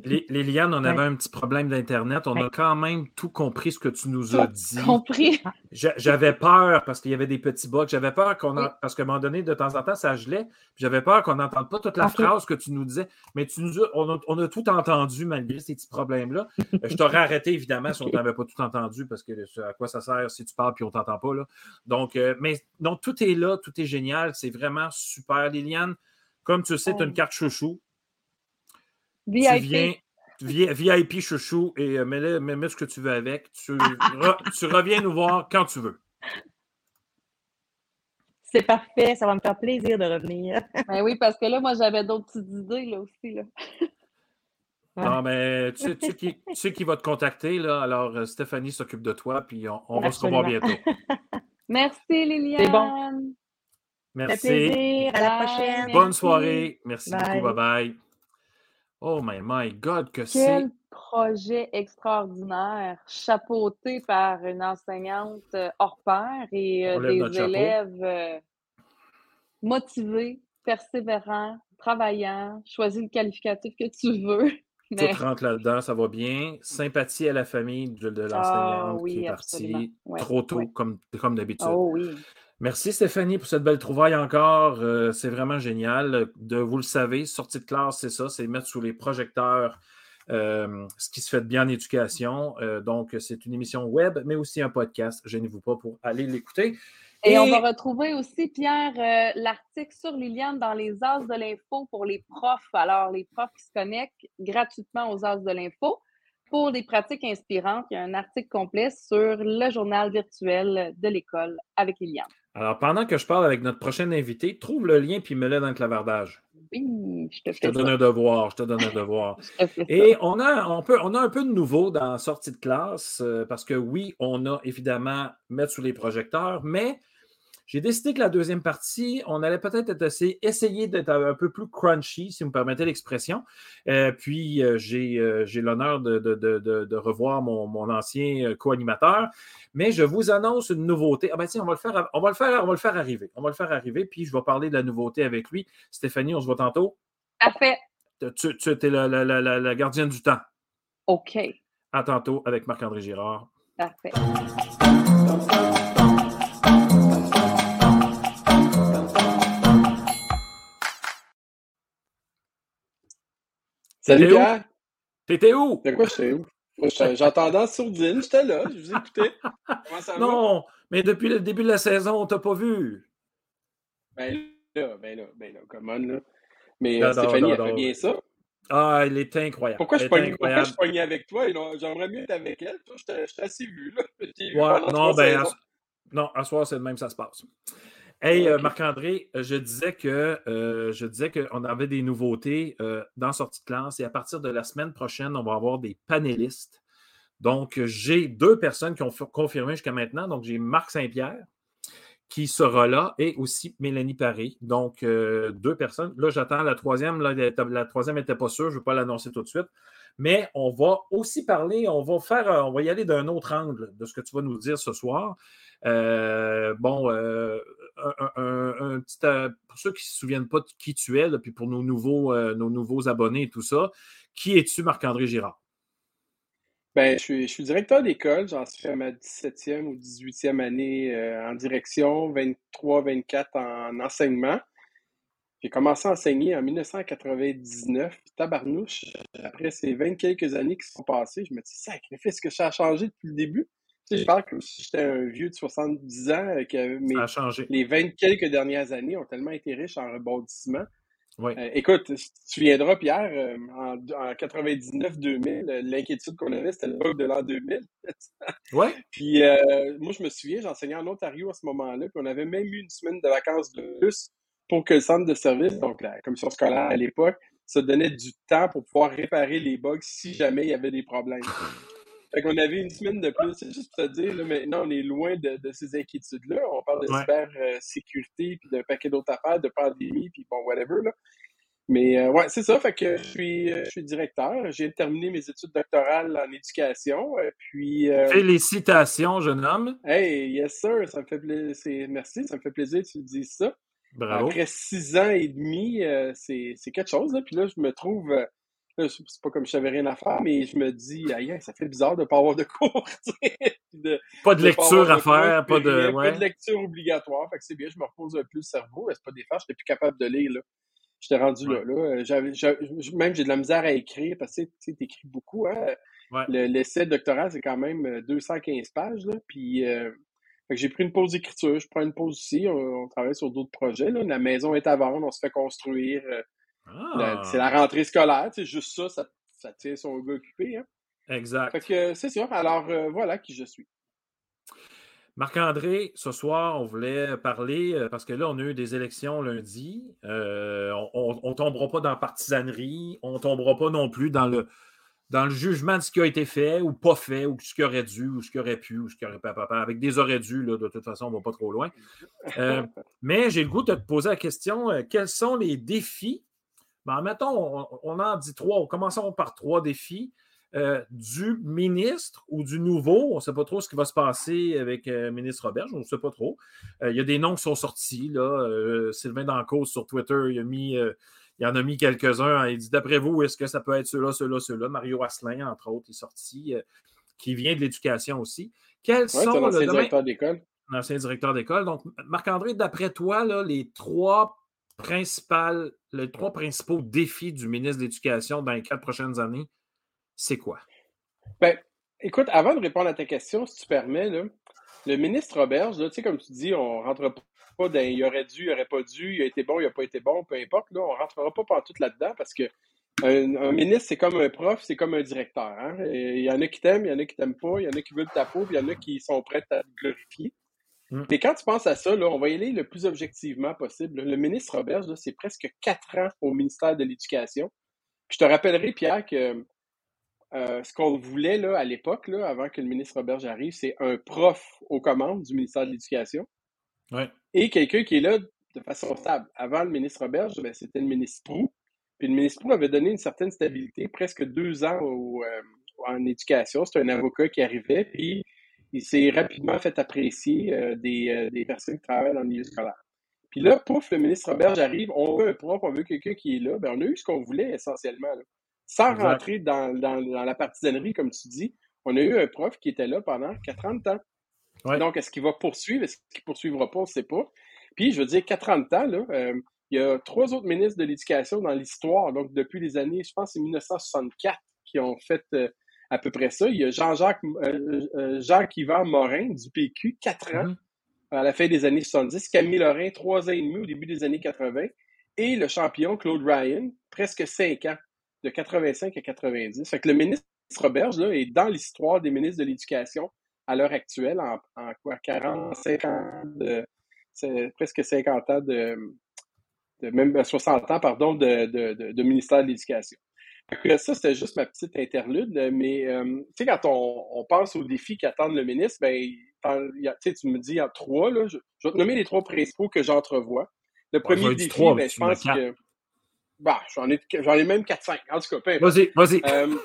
Liliane, on avait un petit problème d'Internet. On a quand même tout compris ce que tu nous as dit. compris. J'avais peur parce qu'il y avait des petits bugs. J'avais peur qu'on. Parce qu'à un moment donné, de temps en temps, ça gelait. J'avais peur qu'on n'entende pas toute la phrase que tu nous disais. Mais tu nous on, a, tout entendu malgré ces petits problèmes-là. Euh, je t'aurais arrêté, évidemment, si on n'avait pas tout entendu parce que à quoi ça sert si tu parles puis on ne t'entend pas. Là. Donc, euh, mais donc, tout est là, tout est génial. C'est vraiment super, Liliane. Comme tu sais, tu as une carte chouchou. VIP. Tu viens, VIP chouchou et euh, mets, ce que tu veux avec. Tu, reviens nous voir quand tu veux. C'est parfait, ça va me faire plaisir de revenir. ben oui, parce que là, moi, j'avais d'autres petites idées là aussi. Là. Non, mais tu sais, qui, va te contacter, là? Alors, euh, Stéphanie s'occupe de toi, puis on, va se revoir bientôt. Merci, Liliane. C'est bon. Merci. plaisir. À la prochaine. Bonne soirée. Merci beaucoup. Bye bye. Oh my, my God, que c'est. Quel projet extraordinaire, chapeauté par une enseignante euh, hors pair et euh, des élèves euh, motivés, persévérants, travaillants, choisis le qualificatif que tu veux. Mais... Tout rentre là-dedans, ça va bien. Sympathie à la famille de, l'enseignante ah qui est partie trop tôt, comme, comme d'habitude. Oh, oui. Merci Stéphanie pour cette belle trouvaille encore. Euh, c'est vraiment génial. De, vous le savez, sortie de classe, c'est ça, c'est mettre sous les projecteurs euh, ce qui se fait de bien en éducation. Euh, donc, c'est une émission web, mais aussi un podcast. Gênez-vous pas pour aller l'écouter. Et, on va retrouver aussi, Pierre, l'article sur Liliane dans les As de l'info pour les profs. Alors, les profs qui se connectent gratuitement aux As de l'info pour des pratiques inspirantes. Il y a un article complet sur le journal virtuel de l'école avec Liliane. Alors, pendant que je parle avec notre prochain invité, trouve le lien puis mets-le dans le clavardage. Oui, je te, je te donne un devoir. Je te donne un devoir. Et on a, on, peut, on a un peu de nouveau dans la sortie de classe euh, parce que oui, on a évidemment mettre sous les projecteurs, mais j'ai décidé que la deuxième partie, on allait peut-être essayer d'être un peu plus crunchy, si vous me permettez l'expression. Euh, puis, euh, euh, j'ai l'honneur de, revoir mon, ancien co-animateur. Mais je vous annonce une nouveauté. Ah ben tiens, on va le faire, on va le faire, on va le faire arriver. On va le faire arriver, puis je vais parler de la nouveauté avec lui. Stéphanie, on se voit tantôt? Parfait. Tu, tu es la, la gardienne du temps. OK. À tantôt avec Marc-André Girard. Parfait. Salut Pierre! T'étais où? De quoi j'étais où? J'entendais en sourdine, j'étais là, je vous écoutais. Comment ça va? Non, mais depuis le début de la saison, on t'a pas vu. Ben là, ben là, ben là, comment là? Mais euh, Stéphanie, elle fait bien ça. Ah, elle est incroyable. Pourquoi je, je pognais avec toi? J'aimerais mieux être avec elle. Je t'ai assez vu. Là. Ouais, non, ben, non, à soir, c'est le même, ça se passe. Hey, euh, Marc-André, euh, je disais que euh, je disais qu'on avait des nouveautés dans sortie de classe et à partir de la semaine prochaine, on va avoir des panélistes. Donc, j'ai deux personnes qui ont confirmé jusqu'à maintenant. Donc, j'ai Marc Saint-Pierre qui sera là et aussi Mélanie Paris. Donc, deux personnes. Là, j'attends la troisième. la troisième n'était pas sûre. Je ne vais pas l'annoncer tout de suite. Mais on va aussi parler, on va faire, on va y aller d'un autre angle de ce que tu vas nous dire ce soir. Euh, bon, euh, un, petit, euh, pour ceux qui ne se souviennent pas de qui tu es, puis pour nos nouveaux, nos nouveaux abonnés et tout ça, qui es-tu, Marc-André Girard? Ben, je, suis, directeur d'école, j'en suis à ma 17e ou 18e année en direction, 23-24 en enseignement. J'ai commencé à enseigner en 1999, tabarnouche, après ces 20 quelques années qui sont passées, je me dis, sacrifice, que ça a changé depuis le début? Je parle comme si j'étais un vieux de 70 ans, euh, que mes, changé. les 20 quelques dernières années ont tellement été riches en rebondissement. Oui. Euh, écoute, tu te souviendras, Pierre, euh, en, en 99-2000, l'inquiétude qu'on avait, c'était l'époque de l'an 2000. oui. Puis moi, je me souviens, j'enseignais en Ontario à ce moment-là, puis on avait même eu une semaine de vacances de plus pour que le centre de service, donc la commission scolaire à l'époque, se donnait du temps pour pouvoir réparer les bugs si jamais il y avait des problèmes. Fait qu'on avait une semaine de plus. C'est juste pour te dire, là, maintenant, on est loin de, ces inquiétudes-là. On parle de cyber-sécurité, puis d'un paquet d'autres affaires, de pandémie, puis bon, whatever. Là. Mais euh, ouais, c'est ça. Fait que je suis, euh, je suis directeur. J'ai terminé mes études doctorales en éducation. Euh, puis, Félicitations, jeune homme. Hey, yes, sir. Ça me fait plaisir. Merci, ça me fait plaisir que tu dises ça. Après six ans et demi, euh, c'est quelque chose. Puis là, je me trouve. Euh, c'est pas comme je savais rien à faire, mais je me dis, aïe, ça fait bizarre de ne pas avoir de cours. pas de, lecture à faire, pas de. Pas de lecture obligatoire. Fait que c'est bien, je me repose un peu le cerveau. C'est pas des je j'étais plus capable de lire. Là. J'étais rendu là. là. même j'ai de la misère à écrire parce que tu écris beaucoup. Hein? L'essai doctoral, c'est quand même 215 pages. Là, puis j'ai pris une pause d'écriture, je prends une pause ici, on, travaille sur d'autres projets. La maison est à vendre, on se fait construire. Euh, ah! c'est la rentrée scolaire, c'est juste ça, ça, ça, tient son gars occupé. Hein. Exact. Fait que c'est sûr. Alors euh, voilà qui je suis. Marc-André, ce soir, on voulait parler, euh, parce que là, on a eu des élections lundi. on ne tombera pas dans la partisanerie, on ne tombera pas non plus dans le, dans le jugement de ce qui a été fait ou pas fait, ou ce qui aurait dû, ou ce qui aurait pu, ou ce qui aurait pas, pas avec des aurait dû, là, de toute façon, on ne va pas trop loin. Euh, mais j'ai le goût de te poser la question euh, quels sont les défis ben, Mettons, on, en dit trois, commençons par trois défis. Euh, du ministre ou du nouveau, on ne sait pas trop ce qui va se passer avec le ministre Robert, on ne sait pas trop. Il y a des noms qui sont sortis. Là. Sylvain Dancause sur Twitter, il a mis il en a mis quelques-uns. Il dit D'après vous, est-ce que ça peut être ceux-là, ceux-là, ceux-là Mario Asselin, entre autres, est sorti, euh, qui vient de l'éducation aussi. Quels sont. L'ancien directeur d'école. L'ancien directeur d'école. Donc, Marc-André, d'après toi, là, les trois principales, les trois principaux défis du ministre de l'Éducation dans les quatre prochaines années, c'est quoi? Ben, écoute, avant de répondre à ta question, si tu permets, le ministre Roberge, tu sais, comme tu dis, on ne rentre pas il aurait dû, il aurait pas dû, il a été bon, il n'a pas été bon, peu importe. Là, on ne rentrera pas tout là-dedans parce que un, ministre, c'est comme un prof, c'est comme un directeur. Hein. Il y en a qui t'aiment, il y en a qui t'aiment pas, il y en a qui veulent ta peau, puis il y en a qui sont prêts à te glorifier. Mm. Mais quand tu penses à ça, là, on va y aller le plus objectivement possible. Le ministre Robert, c'est presque quatre ans au ministère de l'Éducation. Je te rappellerai, Pierre, que euh, ce qu'on voulait là, à l'époque, avant que le ministre Robert arrive, c'est un prof aux commandes du ministère de l'Éducation. Ouais et quelqu'un qui est là de façon stable. Avant le ministre Roberge, ben, c'était le ministre Prou. Puis le ministre Prou avait donné une certaine stabilité, presque deux ans euh, en éducation. C'est un avocat qui arrivait, puis il s'est rapidement fait apprécier euh, des, euh, des, personnes qui travaillent dans le milieu scolaire. Puis là, pouf, le ministre Roberge arrive, on veut un prof, on veut quelqu'un qui est là. Ben, on a eu ce qu'on voulait essentiellement. Sans rentrer dans, dans, dans, la partisanerie, comme tu dis, on a eu un prof qui était là pendant 40 ans. Donc, est-ce qu'il va poursuivre? Est-ce qu'il ne poursuivra pas? On ne sait pas. Puis, je veux dire, 40 ans, là, euh, il y a trois autres ministres de l'Éducation dans l'histoire. Donc, depuis les années, je pense, c'est 1964 qui ont fait euh, à peu près ça. Il y a Jean-Jacques euh, Jacques-Yvan Morin du PQ, quatre ans mm-hmm. à la fin des années 70. Camille Lorrain, trois ans et demi au début des années 80. Et le champion Claude Ryan, presque cinq ans, de 85 à 90. Fait que le ministre Roberge là, est dans l'histoire des ministres de l'Éducation à l'heure actuelle, en, quoi, 40, 50, de, presque 50 ans de, même 60 ans, pardon, de, de, ministère de l'Éducation. Ça, c'était juste ma petite interlude, mais euh, tu sais, quand on, pense aux défis qu'attendent le ministre, ben, tu me dis il y a trois, là, je, vais te nommer les trois principaux que j'entrevois. Le premier défi, ben, je pense que. Bah, j'en ai, j'en ai même 4-5. En tout cas, Vas-y, vas-y. Euh,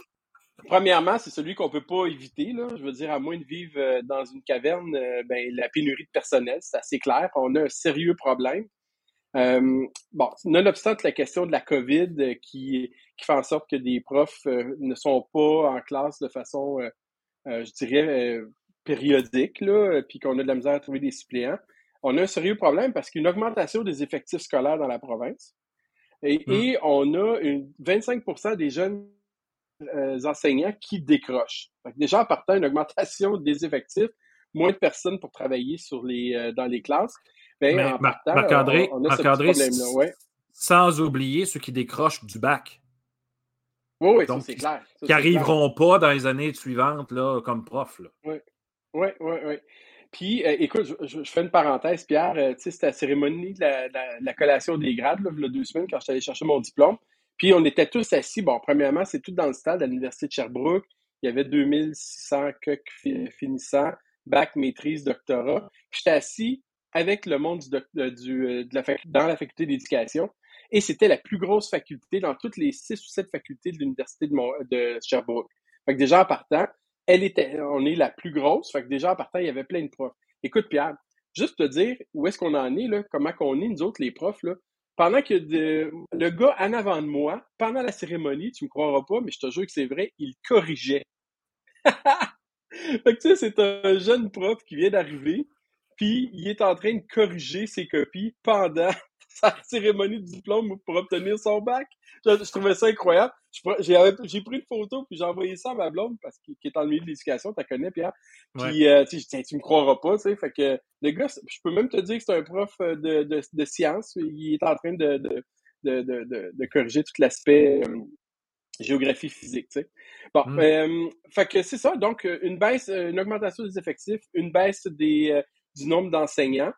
Premièrement, c'est celui qu'on peut pas éviter. Là. Je veux dire, à moins de vivre euh, dans une caverne, ben, la pénurie de personnel, c'est assez clair. On a un sérieux problème. Euh, bon, nonobstant la question de la COVID qui, qui fait en sorte que des profs ne sont pas en classe de façon, je dirais, périodique, là, puis qu'on a de la misère à trouver des suppléants, on a un sérieux problème parce qu'une augmentation des effectifs scolaires dans la province et, mmh. et on a une, 25% des jeunes euh, enseignants qui décrochent. déjà, en partant, une augmentation des effectifs, moins de personnes pour travailler sur les, euh, dans les classes. Ben, en partant, Marc-André. Sans oublier ceux qui décrochent du bac. Oui, oui, ça, c'est clair. qui n'arriveront pas dans les années suivantes là, comme prof. Oui, oui, oui. oui. Puis, euh, écoute, je, fais une parenthèse, Pierre. tu sais, c'était la cérémonie de la, collation des grades, là, il y a deux semaines, quand je suis allé chercher mon diplôme. Puis on était tous assis. Bon, premièrement, c'est tout dans le stade à l'Université de Sherbrooke. Il y avait 2600 finissants, bac, maîtrise, doctorat. J'étais assis avec le monde du, euh, du, euh, de la dans la faculté d'éducation. Et c'était la plus grosse faculté dans toutes les six ou sept facultés de l'Université de, Sherbrooke. Fait que déjà en partant, elle était, on est la plus grosse. Fait que déjà en partant, il y avait plein de profs. Écoute, Pierre, juste te dire où est-ce qu'on en est, là, comment qu'on est, nous autres, les profs, là. Pendant que le gars en avant de moi, pendant la cérémonie, tu me croiras pas, mais je te jure que c'est vrai, il corrigeait. fait que tu sais, c'est un jeune prof qui vient d'arriver, puis il est en train de corriger ses copies pendant sa cérémonie de diplôme pour obtenir son bac. Je, trouvais ça incroyable. J'ai pris une photo, puis j'ai envoyé ça à ma blonde, parce qu'il est dans le milieu de l'éducation, tu la connais, Pierre. Puis, euh, tu sais, tu me croiras pas, tu sais. Fait que le gars, je peux même te dire que c'est un prof euh, de, de, de sciences. Il est en train de, de, de, de, de corriger tout l'aspect euh, géographie physique, tu sais. Bon, mmh. fait que c'est ça. Donc, une baisse, une augmentation des effectifs, une baisse des, du nombre d'enseignants.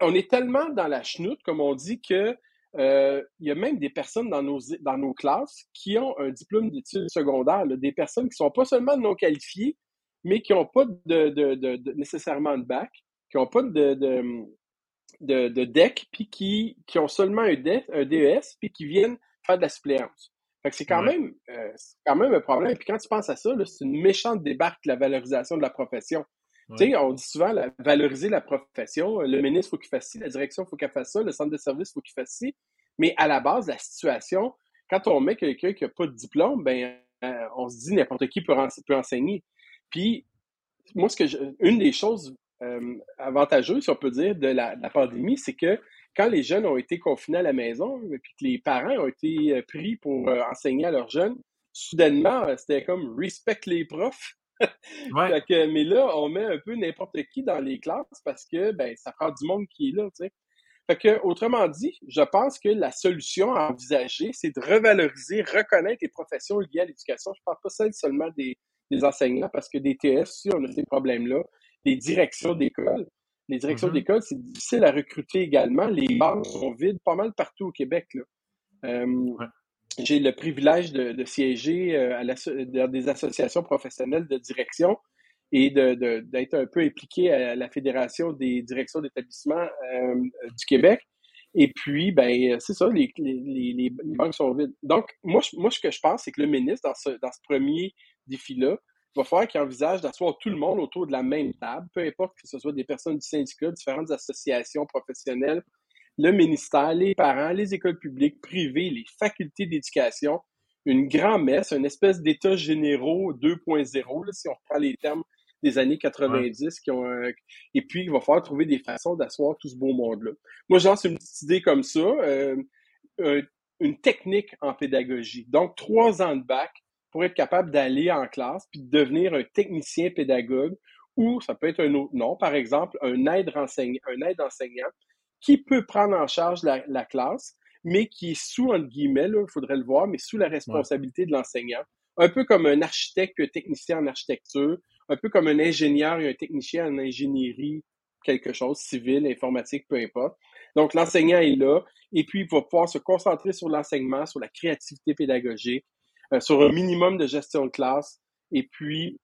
On est tellement dans la chenoute, comme on dit, que euh, il y a même des personnes dans nos, dans nos classes qui ont un diplôme d'études secondaires, des personnes qui sont pas seulement non qualifiées, mais qui n'ont pas de, de, de, nécessairement de bac, qui n'ont pas de, de, de, DEC, puis qui, qui ont seulement un, DES, un DES, puis qui viennent faire de la suppléance. Fait que c'est quand, même, euh, quand même un problème. Puis quand tu penses à ça, c'est une méchante débarque de la valorisation de la profession. Tu sais, on dit souvent valoriser la profession. Le ministre, il faut qu'il fasse ci, la direction, il faut qu'elle fasse ça, le centre de service, il faut qu'il fasse ci. Mais à la base, la situation, quand on met quelqu'un qui n'a pas de diplôme, ben, euh, on se dit n'importe qui peut, peut, enseigner. Puis, moi, ce que une des choses euh, avantageuses, si on peut dire, de la, pandémie, c'est que quand les jeunes ont été confinés à la maison, et puis que les parents ont été euh, pris pour enseigner à leurs jeunes, soudainement, c'était comme respect les profs. Mais là, on met un peu n'importe qui dans les classes parce que ben, ça prend du monde qui est là. Fait que, autrement dit, je pense que la solution à envisager, c'est de revaloriser, reconnaître les professions liées à l'éducation. Je ne parle pas seulement des, enseignants, parce que des TS, aussi, on a ces problèmes-là. Les directions d'école. Les directions mm-hmm. d'école, c'est difficile à recruter également. Les banques sont vides pas mal partout au Québec. Là. Euh, j'ai le privilège de, siéger euh, dans des associations professionnelles de direction et d'être un peu impliqué à la Fédération des directions d'établissement euh, du Québec. Et puis, ben, c'est ça, les, les, banques sont vides. Donc, moi, moi, ce que je pense, c'est que le ministre, dans ce, dans ce premier défi-là, va falloir qu'il envisage d'asseoir tout le monde autour de la même table, peu importe que ce soit des personnes du syndicat, différentes associations professionnelles, le ministère, les parents, les écoles publiques, privées, les facultés d'éducation, une grand-messe, une espèce d'état généraux 2.0, si on reprend les termes des années 90 qui ont et puis il va falloir trouver des façons d'asseoir tout ce beau monde-là. Moi, j'ai une petite idée comme ça, euh, une technique en pédagogie. Donc, trois ans de bac pour être capable d'aller en classe puis de devenir un technicien pédagogue ou ça peut être un autre nom, par exemple, un aide enseignant, un aide enseignant qui peut prendre en charge la, classe, mais qui est sous, entre guillemets, il faudrait le voir, mais sous la responsabilité de l'enseignant. Un peu comme un architecte, un technicien en architecture, un peu comme un ingénieur et un technicien en ingénierie, quelque chose, civil, informatique, peu importe. Donc, l'enseignant est là, et puis il va pouvoir se concentrer sur l'enseignement, sur la créativité pédagogique, euh, sur un minimum de gestion de classe, et puis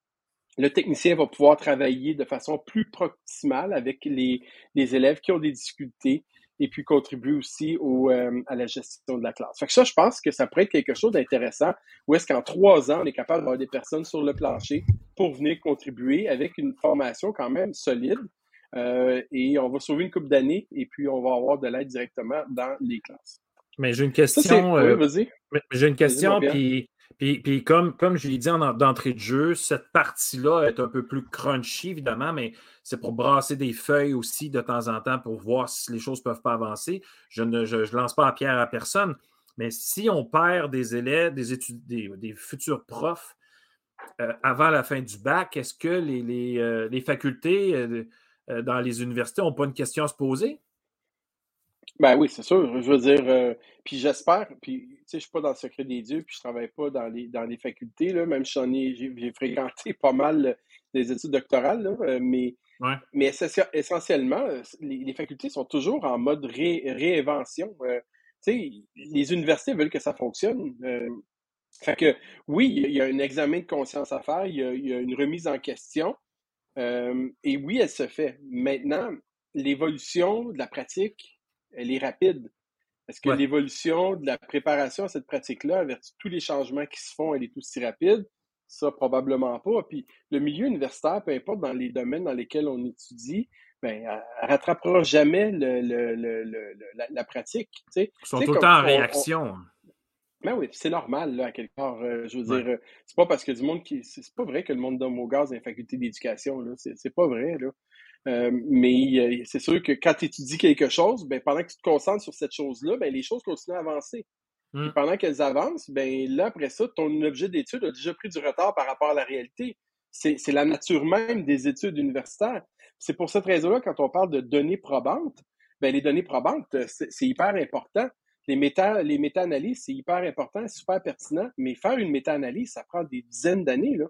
le technicien va pouvoir travailler de façon plus proximale avec les, les élèves qui ont des difficultés et puis contribuer aussi au, euh, à la gestion de la classe. Fait que ça, je pense que ça pourrait être quelque chose d'intéressant où est-ce qu'en trois ans, on est capable d'avoir des personnes sur le plancher pour venir contribuer avec une formation quand même solide. Euh, et on va sauver une coupe d'années et puis on va avoir de l'aide directement dans les classes. Mais j'ai une question. Euh, j'ai une question, puis puis, comme, comme je l'ai dit en d'entrée de jeu, cette partie-là est un peu plus crunchy, évidemment, mais c'est pour brasser des feuilles aussi de temps en temps pour voir si les choses ne peuvent pas avancer. Je ne je, lance pas la pierre à personne, mais si on perd des élèves, des, études, des, futurs profs euh, avant la fin du bac, est-ce que les, les, euh, facultés euh, dans les universités n'ont pas une question à se poser? Ben oui, c'est sûr. Je veux dire, euh, puis j'espère, puis tu sais, je suis pas dans le secret des dieux, puis je travaille pas dans les dans les facultés, là, même si j'ai fréquenté pas mal des études doctorales, là, euh, mais, mais essentiellement, euh, les, facultés sont toujours en mode réinvention. tu sais, les universités veulent que ça fonctionne. fait que oui, il y a un examen de conscience à faire, il y a, il y a une remise en question, et oui, elle se fait. Maintenant, l'évolution de la pratique elle est rapide. Est-ce que l'évolution de la préparation à cette pratique-là, avec tous les changements qui se font, elle est aussi rapide? Ça, probablement pas. Puis le milieu universitaire, peu importe dans les domaines dans lesquels on étudie, ben, elle ne rattrapera jamais le, le, la, pratique. Ils sont tout le temps en réaction. Ben oui, c'est normal, là, à quelque part. Euh, je veux dire, euh, c'est pas parce que du monde qui. C'est pas vrai que le monde d'homme au gaz a une faculté d'éducation, là. C'est pas vrai, là. Euh, mais c'est sûr que quand tu étudies quelque chose, ben, pendant que tu te concentres sur cette chose-là, ben, les choses continuent à avancer. Mmh. pendant qu'elles avancent, ben, là, après ça, ton objet d'étude a déjà pris du retard par rapport à la réalité. C'est la nature même des études universitaires. C'est pour cette raison-là, quand on parle de données probantes, ben, les données probantes, c'est hyper important. Les méta, les méta-analyses, c'est hyper important, super pertinent, mais faire une méta-analyse, ça prend des dizaines d'années, là.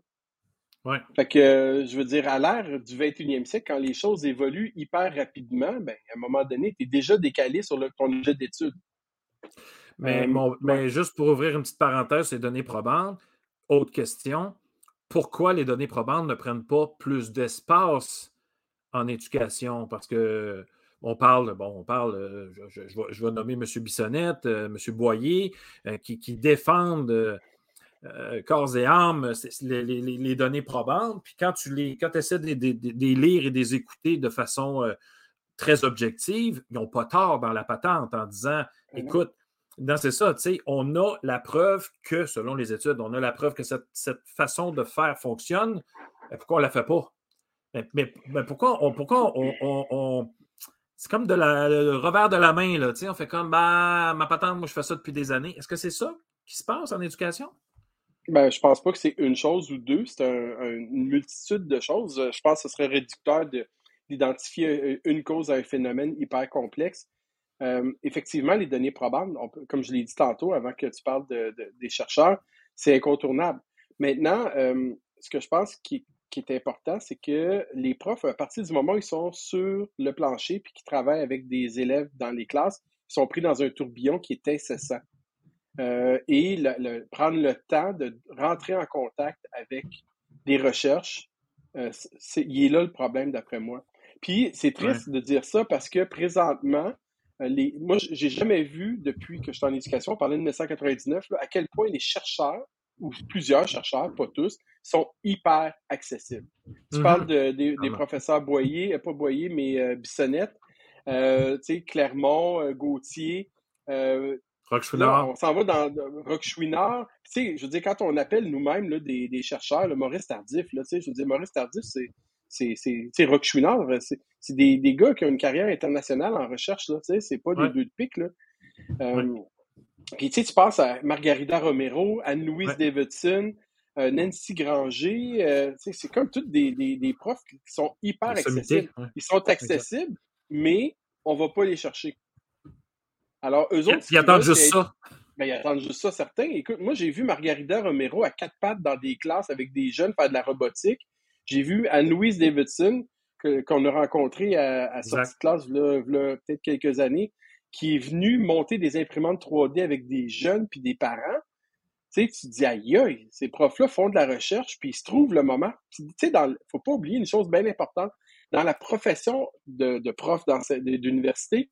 Ouais. Fait que, euh, je veux dire, à l'ère du 21e siècle, quand les choses évoluent hyper rapidement, ben, à un moment donné, tu es déjà décalé sur le, ton objet d'étude. Mais, euh, mais juste pour ouvrir une petite parenthèse, ces données probantes, autre question, pourquoi les données probantes ne prennent pas plus d'espace en éducation? Parce que on parle, bon, on parle, euh, je, vais, nommer M. Bissonnette, M. Boyer, qui, qui, défendent euh, corps et âme, les, données probantes. Puis quand tu les, quand essaies de, les lire et de les écouter de façon euh, très objective, ils n'ont pas tort dans la patente en disant ben écoute, c'est ça, tu sais, on a la preuve que, selon les études, on a la preuve que cette, façon de faire fonctionne. pourquoi on ne la fait pas? Mais, pourquoi on. Pourquoi on, c'est comme de la, le revers de la main, là. On fait comme bah, ma patente, moi je fais ça depuis des années. Est-ce que c'est ça qui se passe en éducation? Ben, je pense pas que c'est une chose ou deux, c'est une multitude de choses. Je pense que ce serait réducteur d'identifier une cause à un phénomène hyper complexe. Euh, effectivement, les données probantes, comme je l'ai dit tantôt avant que tu parles des chercheurs, c'est incontournable. Maintenant, euh, ce que je pense qui, est important, c'est que les profs, à partir du moment où ils sont sur le plancher puis qu'ils travaillent avec des élèves dans les classes, ils sont pris dans un tourbillon qui est incessant. Euh, et prendre le temps de rentrer en contact avec des recherches, euh, il est là le problème d'après moi. Puis c'est triste de dire ça parce que présentement, euh, les, moi, j'ai jamais vu depuis que je suis en éducation, on parlait de 1999, à quel point les chercheurs, ou plusieurs chercheurs, pas tous, sont hyper accessibles. Tu mm-hmm. parles de, des professeurs Boyer, pas Boyer, mais Bissonnette, tu sais, Clermont, Gauthier, on s'en va dans Rock Chouinard. Tu sais, je veux dire, quand on appelle nous-mêmes des, des, chercheurs, le Maurice Tardif, là, tu sais, je veux dire, Maurice Tardif, c'est c'est c'est Rock Chouinard, c'est des, des gars qui ont une carrière internationale en recherche, là, tu sais, c'est pas des deux de pique, là. Euh, puis tu sais, tu penses à Margarida Romero, Anne-Louise Davidson, euh, Nancy Granger, euh, tu sais, c'est comme toutes des, des, des, profs qui sont hyper accessibles. Ils sont accessibles, mais on va pas les chercher. Alors, eux autres. Ils attendent juste ça. Ben, ils attendent juste ça, certains. Écoute, moi, j'ai vu Margarida Romero à quatre pattes dans des classes avec des jeunes faire de la robotique. J'ai vu Anne-Louise Davidson, qu'on a rencontrée à, à sortie de classe, là, peut-être quelques années, qui est venue monter des imprimantes 3D avec des jeunes puis des parents. Tu sais, tu te dis, aïe, aïe, ces profs-là font de la recherche, puis ils se trouvent le moment. Tu sais, il faut pas oublier une chose bien importante. Dans la profession de, de prof d'université,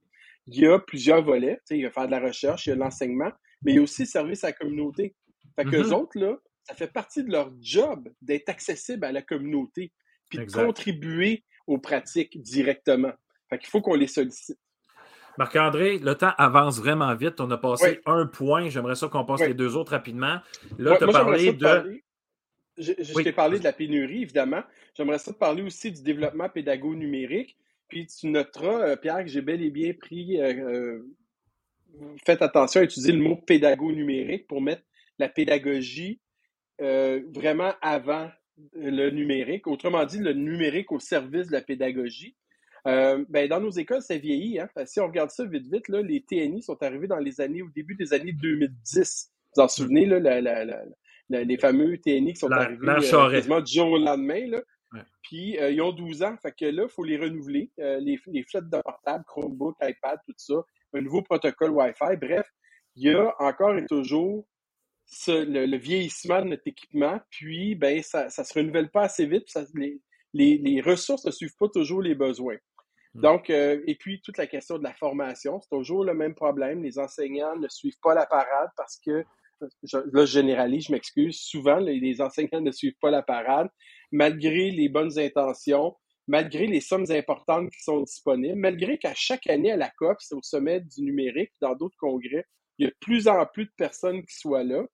il y a plusieurs volets. Il y a faire de la recherche, il y a l'enseignement, mais il y a aussi le service à la communauté. Fait que mm autres, là, ça fait partie de leur job d'être accessible à la communauté, puis de contribuer aux pratiques directement. Fait qu'il faut qu'on les sollicite. Marc-André, le temps avance vraiment vite. On a passé un point. J'aimerais ça qu'on passe les deux autres rapidement. Là, tu as parlé de. Je, t'ai parlé de la pénurie, évidemment. J'aimerais ça te parler aussi du développement pédago-numérique. Puis tu noteras, euh, Pierre, que j'ai bel et bien pris, euh, euh, faites attention à utiliser le mot pédago numérique pour mettre la pédagogie vraiment avant le numérique. Autrement dit, le numérique au service de la pédagogie. ben, dans nos écoles, c'est vieilli. Hein? Si on regarde ça vite, vite, là, les TNI sont arrivés dans les années, au début des années 2010. Vous en souvenez, là, les fameux TNI qui sont arrivés quasiment du jour au lendemain. Là. Puis, euh, ils ont 12 ans. Fait que là, il faut les renouveler. Euh, les, les flottes de portable, Chromebook, iPad, tout ça. Un nouveau protocole Wi-Fi. Bref, il y a encore et toujours le, vieillissement de notre équipement. Puis, ben, ça ne se renouvelle pas assez vite. les, ressources ne suivent pas toujours les besoins. Hmm. Donc, euh, et puis, toute la question de la formation, c'est toujours le même problème. Les enseignants ne suivent pas la parade parce que je, là, je généralise, je m'excuse. Souvent, les, enseignants ne suivent pas la parade malgré les bonnes intentions, malgré les sommes importantes qui sont disponibles, malgré qu'à chaque année à la COP, c'est au sommet du numérique, dans d'autres congrès, il y a de plus en plus de personnes qui soient là.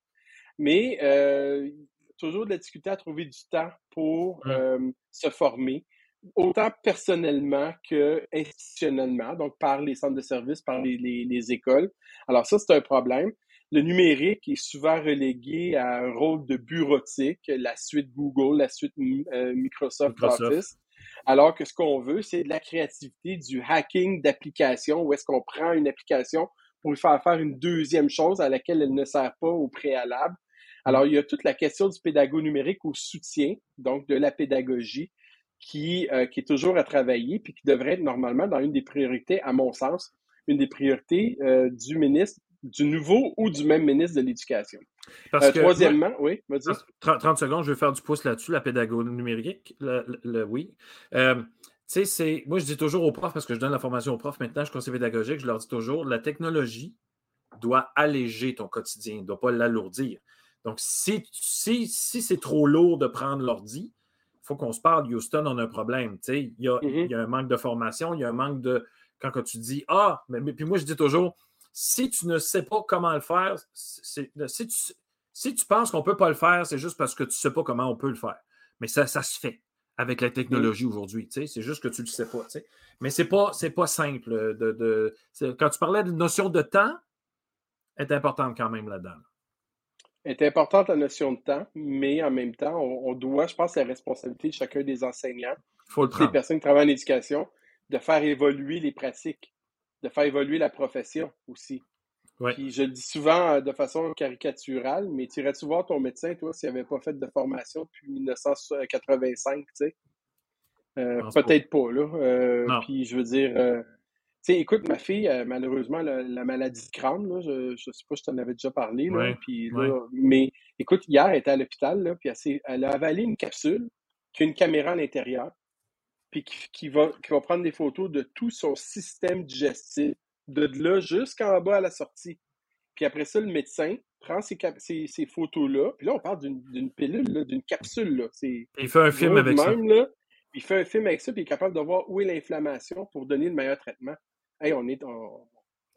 Mais euh, toujours de la difficulté à trouver du temps pour euh, se former, autant personnellement que institutionnellement, donc par les centres de services, par les, les, écoles. Alors ça, c'est un problème. Le numérique est souvent relégué à un rôle de bureautique, la suite Google, la suite euh, Microsoft, Office. Alors que ce qu'on veut, c'est de la créativité, du hacking d'applications, où est-ce qu'on prend une application pour lui faire faire une deuxième chose à laquelle elle ne sert pas au préalable. Alors, il y a toute la question du pédago numérique au soutien, donc de la pédagogie, qui, euh, qui est toujours à travailler, puis qui devrait être normalement dans une des priorités, à mon sens, une des priorités euh, du ministre, du nouveau ou du même ministre de l'Éducation. Euh, troisièmement, oui, vas 30, secondes, je vais faire du pouce là-dessus, la pédagogie numérique, le, oui. tu sais, c'est. Moi, je dis toujours aux profs, parce que je donne la formation aux profs maintenant, je suis conseiller pédagogique, je leur dis toujours la technologie doit alléger ton quotidien, ne doit pas l'alourdir. Donc, si, si, si c'est trop lourd de prendre l'ordi, il faut qu'on se parle. Houston, on a un problème. Il y, a, mm-hmm. il y, a, un manque de formation, il y a un manque de. Quand, tu dis Ah, mais, puis moi, je dis toujours si tu ne sais pas comment le faire, si, tu, si tu penses qu'on ne peut pas le faire, c'est juste parce que tu ne sais pas comment on peut le faire. Mais ça, ça se fait avec la technologie aujourd'hui. C'est juste que tu ne le sais pas. Mais ce n'est pas, pas simple. De, quand tu parlais de notion de temps, est importante quand même là-dedans est importante la notion de temps, mais en même temps, on, doit, je pense, la responsabilité de chacun des enseignants, des personnes qui travaillent en éducation, de faire évoluer les pratiques, de faire évoluer la profession aussi. Puis je le dis souvent euh, de façon caricaturale, mais tu irais-tu voir ton médecin, toi, s'il n'avait pas fait de formation depuis 1985, tu sais? Euh, peut-être pas, là. Euh, puis je veux dire, écoute, ma fille, malheureusement, la, la, maladie de crâne, là, je ne sais pas, je t'en avais déjà parlé, là, puis, mais écoute, hier, elle était à l'hôpital, puis elle, elle, a avalé une capsule qui a une caméra à l'intérieur, puis qui, va, qui va prendre des photos de tout son système digestif, de là jusqu'en bas à la sortie. Puis après ça, le médecin prend ces, ces, photos-là, puis là, on parle d'une pilule, d'une capsule. Là. Il fait un film avec ça. Là, il fait un film avec ça, puis il est capable de voir où est l'inflammation pour donner le meilleur traitement. Hey, on est. Tu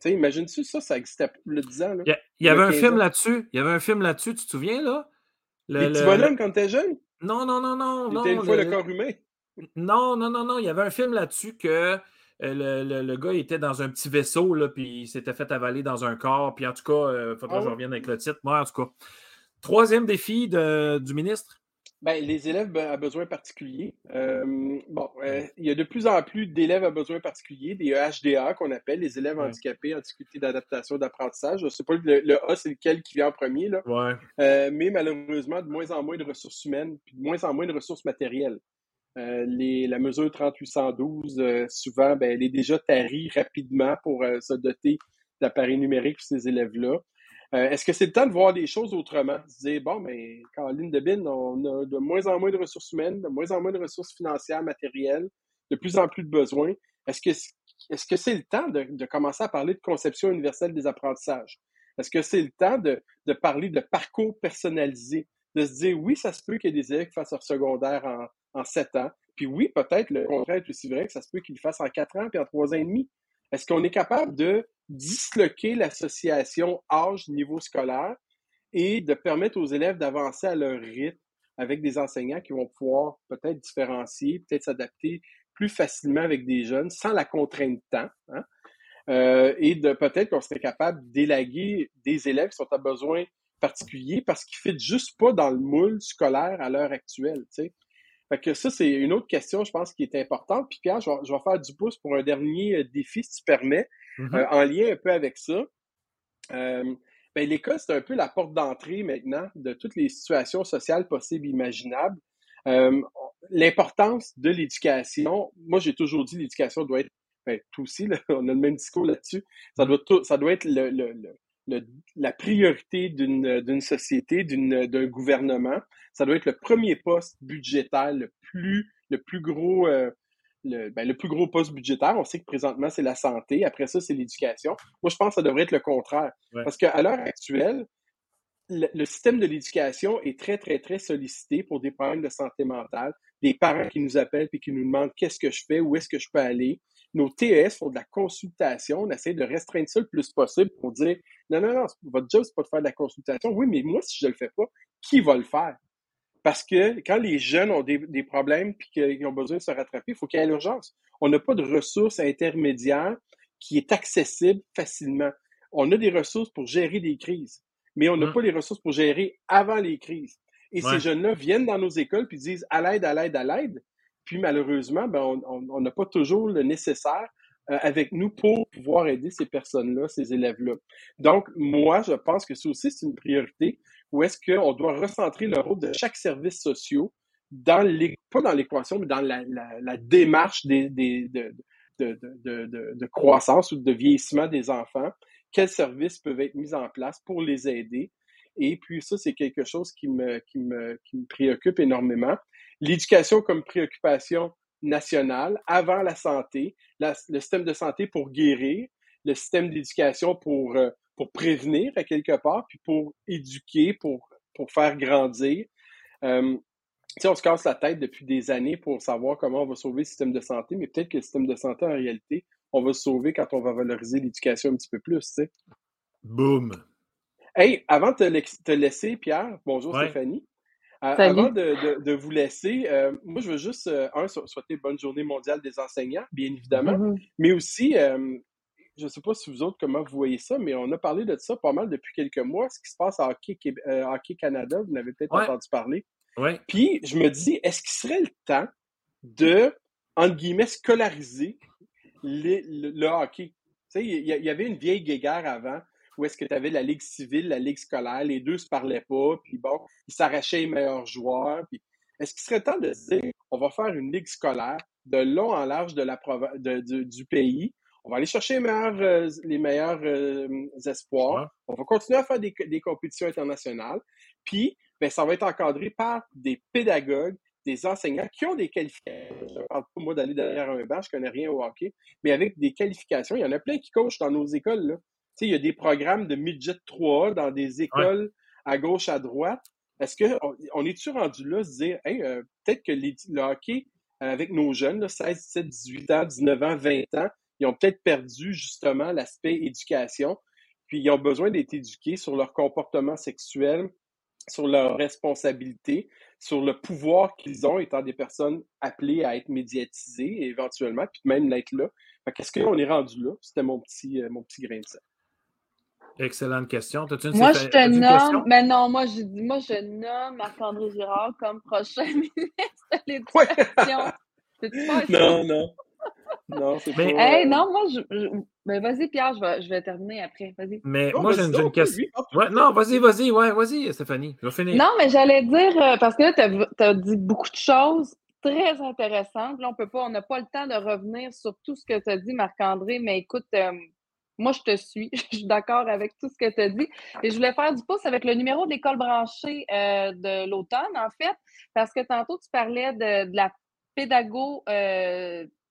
sais, imagine-tu ça, ça existait le 10 ans. Là, il y, avait un film là-dessus. Il y avait un film là-dessus, tu te souviens, là? Le, Les petits bonhommes quand t'es jeune? Non, non, non, non. Il était une fois le corps humain? Non, non, non, non. Il y avait un film là-dessus que euh, le, le, gars était dans un petit vaisseau, là, puis il s'était fait avaler dans un corps. Puis en tout cas, il euh, faudrait que je ah revienne avec le titre. Moi, en tout cas. Troisième défi de, du ministre? Ben, les élèves à besoins particuliers. Euh, bon, euh, il y a de plus en plus d'élèves à besoins particuliers, des EHDA qu'on appelle les élèves handicapés en difficulté d'adaptation d'apprentissage. Je ne sais pas le, A, c'est lequel qui vient en premier, là. Euh, mais malheureusement, de moins en moins de ressources humaines, puis de moins en moins de ressources matérielles. Les, la mesure 3812, souvent, ben, elle est déjà tarie rapidement pour se doter d'appareils numériques pour ces élèves-là. Euh, est-ce que c'est le temps de voir des choses autrement? Se dire, bon, mais Caroline Debine, on a de moins en moins de ressources humaines, de moins en moins de ressources financières, matérielles, de plus en plus de besoins. Est-ce que est-ce que c'est le temps de, commencer à parler de conception universelle des apprentissages? Est-ce que c'est le temps de, parler de parcours personnalisé? De se dire, oui, ça se peut qu'il y ait des élèves qui fassent leur secondaire en, en sept ans. Puis oui, peut-être le contraire est aussi vrai que ça se peut qu'ils le fassent en quatre ans puis en trois ans et demi. Est-ce qu'on est capable de disloquer l'association âge-niveau scolaire et de permettre aux élèves d'avancer à leur rythme avec des enseignants qui vont pouvoir peut-être différencier, peut-être s'adapter plus facilement avec des jeunes sans la contrainte de temps. Hein? Euh, et de peut-être qu'on serait capable d'élaguer des élèves qui sont à besoin particulier parce qu'ils ne juste pas dans le moule scolaire à l'heure actuelle. Tu Fait que ça, c'est une autre question, je pense, qui est importante. Puis Pierre, je vais, faire du pouce pour un dernier euh, défi, si tu permets. Mm-hmm. Euh, en lien un peu avec ça, euh, ben, l'école, c'est un peu la porte d'entrée maintenant de toutes les situations sociales possibles, imaginables. Euh, l'importance de l'éducation, moi j'ai toujours dit l'éducation doit être, ben, tout aussi, on a le même discours là-dessus, ça doit, ça doit être la priorité d'une société, d'un gouvernement. Ça doit être le premier poste budgétaire le plus, le plus gros, ben, le, plus gros poste budgétaire. On sait que présentement, c'est la santé. Après ça, c'est l'éducation. Moi, je pense que ça devrait être le contraire. Parce qu'à l'heure actuelle, le, système de l'éducation est très, très, très sollicité pour des problèmes de santé mentale. Des parents qui nous appellent et qui nous demandent qu'est-ce que je fais, où est-ce que je peux aller. Nos TES font de la consultation. On essaie de restreindre ça le plus possible pour dire non, non, non, votre job, c'est pas de faire de la consultation. Oui, mais moi, si je le fais pas, qui va le faire? Parce que quand les jeunes ont des, des problèmes et qu'ils ont besoin de se rattraper, il faut qu'il y ait l'urgence. On n'a pas de ressources intermédiaires qui est accessible facilement. On a des ressources pour gérer des crises mais on n'a mmh. pas les ressources pour gérer avant les crises. Et ces jeunes-là viennent dans nos écoles puis disent à l'aide, à l'aide, à l'aide. Puis malheureusement, ben, on n'a pas toujours le nécessaire euh, avec nous pour pouvoir aider ces personnes-là, ces élèves-là. Donc, moi, je pense que ça aussi, c'est une priorité où est-ce qu'on doit recentrer le rôle de chaque service social dans les, pas dans l'équation, mais dans la, démarche des, des, de, de, de, de, croissance ou de vieillissement des enfants quels services peuvent être mis en place pour les aider. Et puis ça, c'est quelque chose qui me, qui me, qui me préoccupe énormément. L'éducation comme préoccupation nationale avant la santé, le système de santé pour guérir, le système d'éducation pour, euh, pour prévenir à quelque part, puis pour éduquer, pour, pour faire grandir. Euh, on se casse la tête depuis des années pour savoir comment on va sauver le système de santé, mais peut-être que le système de santé, en réalité, on va se sauver quand on va valoriser l'éducation un petit peu plus, tu sais. Boum! Hey, avant de te, laisser, Pierre, bonjour Stéphanie. Euh, avant de, vous laisser, euh, moi, je veux juste, euh, un, souhaiter bonne journée mondiale des enseignants, bien évidemment, mm-hmm. mais aussi, je ne sais pas si vous autres, comment vous voyez ça, mais on a parlé de ça pas mal depuis quelques mois, ce qui se passe à Hockey, Hockey Canada, vous n'avez peut-être entendu parler. Ouais. Puis, je me dis, est-ce qu'il serait le temps de, entre guillemets, scolariser le, hockey? Tu sais, il y, avait une vieille guéguerre avant où est-ce que tu avais la ligue civile, la ligue scolaire, les deux se parlaient pas, puis bon, ils s'arrachaient les meilleurs joueurs. Puis est-ce qu'il serait temps de dire, on va faire une ligue scolaire de long en large de la du pays, on va aller chercher les meilleurs, euh, les meilleurs euh, espoirs, on va continuer à faire des, des compétitions internationales, puis ben, ça va être encadré par des pédagogues des enseignants qui ont des qualifications. Je ne parle pas, moi, d'aller derrière un banc, je ne connais rien au hockey, mais avec des qualifications. Il y en a plein qui coachent dans nos écoles. Là. Il y a des programmes de midget 3 dans des écoles à gauche, à droite. Est-ce qu'on on est-tu rendu là, se dire, euh, peut-être que le hockey, avec nos jeunes, 16, 17, 18 ans, 19 ans, 20 ans, ils ont peut-être perdu justement l'aspect éducation, puis ils ont besoin d'être éduqués sur leur comportement sexuel, sur leur responsabilité, sur le pouvoir qu'ils ont étant des personnes appelées à être médiatisées éventuellement, puis même d'être là. Qu'est-ce qu'on est rendu là? C'était mon petit, euh, mon petit grain de sel. Excellente question. moi, je te nomme, mais non, moi, je dis, moi, je nomme Marc-André Girard comme prochain ministre de l'Éducation. non, non. Non, c'est pas... Hey, non, moi, je, mais vas-y, Pierre, je vais, je vais terminer après. Vas-y. Mais moi, j'ai une, question. Ouais, non, vas-y, vas-y, ouais, vas-y, Stéphanie. Je vais finir. Non, mais j'allais dire, euh, parce que là, tu as, dit beaucoup de choses très intéressantes. Là, on peut pas, on n'a pas le temps de revenir sur tout ce que tu as dit, Marc-André, mais écoute, euh, moi, je te suis. je suis d'accord avec tout ce que tu as dit. Et je voulais faire du pouce avec le numéro d'école branchée euh, de l'automne, en fait, parce que tantôt, tu parlais de, la pédago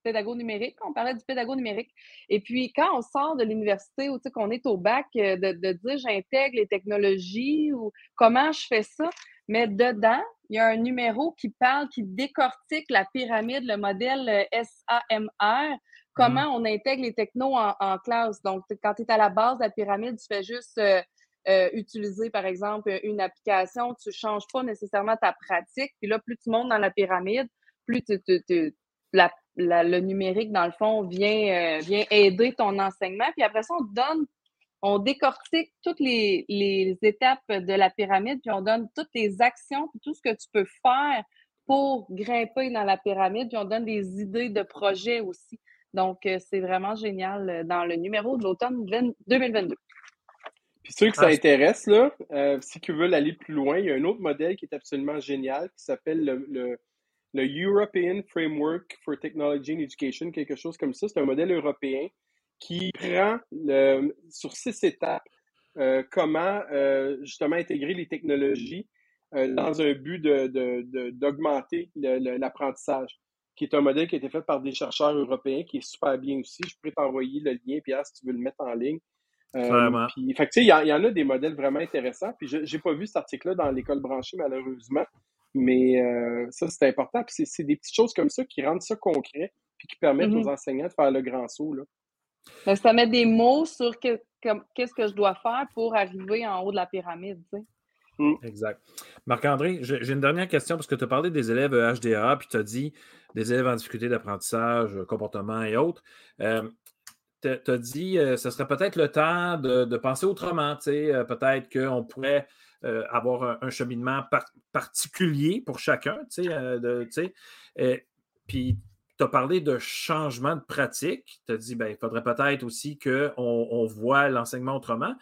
pédago numérique, on parlait du pédago numérique. Et puis, quand on sort de l'université ou qu'on est au bac, euh, de, de dire j'intègre les technologies ou comment je fais ça, mais dedans, il y a un numéro qui parle, qui décortique la pyramide, le modèle euh, SAMR, comment mmh. on intègre les technos en, classe? Donc, quand tu es à la base de la pyramide, tu fais juste euh, utiliser, par exemple, une application, tu ne changes pas nécessairement ta pratique. Puis là, plus tu montes dans la pyramide, plus tu, tu, la, le numérique, dans le fond, vient, euh, vient aider ton enseignement. Puis après ça, on donne, on décortique toutes les, les, étapes de la pyramide, puis on donne toutes les actions, puis tout ce que tu peux faire pour grimper dans la pyramide, puis on donne des idées de projets aussi. Donc, euh, c'est vraiment génial euh, dans le numéro de l'automne 2022. Puis ceux que ça intéresse, là, si tu veux aller plus loin, il y a un autre modèle qui est absolument génial qui s'appelle le le European Framework for Technology and Education, quelque chose comme ça. C'est un modèle européen qui prend le, sur six étapes euh, comment euh, justement intégrer les technologies euh, dans un but d'augmenter de, de, l'apprentissage, qui est un modèle qui a été fait par des chercheurs européens, qui est super bien aussi. Je pourrais t'envoyer le lien, Pierre, si tu veux le mettre en ligne. Vraiment. Puis, fait il y, y, en a des modèles vraiment intéressants. Puis, je n'ai pas vu cet article-là dans l'école branchée, malheureusement. Mais ça, c'est important. Puis, c'est des petites choses comme ça qui rendent ça concret, puis qui permettent aux mm-hmm. enseignants de faire le grand saut. Là. Ben, ça met des mots sur qu'est-ce que je dois faire pour arriver en haut de la pyramide. Tu sais. Mm. Exact. Marc-André, j'ai une dernière question parce que tu as parlé des élèves HDA, puis tu as dit des élèves en difficulté d'apprentissage, comportement et autres. Euh, tu as dit euh, ce serait peut-être le temps de, penser autrement. Euh, peut-être qu'on pourrait avoir un, cheminement particulier pour chacun. puis tu as parlé de changement de pratique. Tu as dit ben, faudrait peut-être aussi qu'on on voit l'enseignement autrement.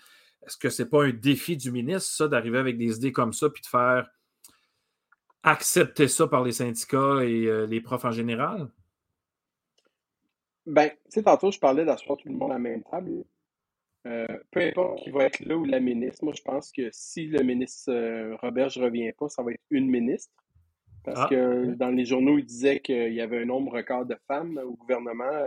Est-ce que ce n'est pas un défi du ministre, ça, d'arriver avec des idées comme ça, puis de faire accepter ça par les syndicats et euh, les profs en général? Ben, tu sais, tantôt, je parlais d'asseoir tout le monde à la même table. Euh, peu importe qui va être là ou la ministre, moi, je pense que si le ministre euh, Robert ne revient pas, ça va être une ministre. Parce ah, que dans les journaux, il disait qu'il y avait un nombre record de femmes au gouvernement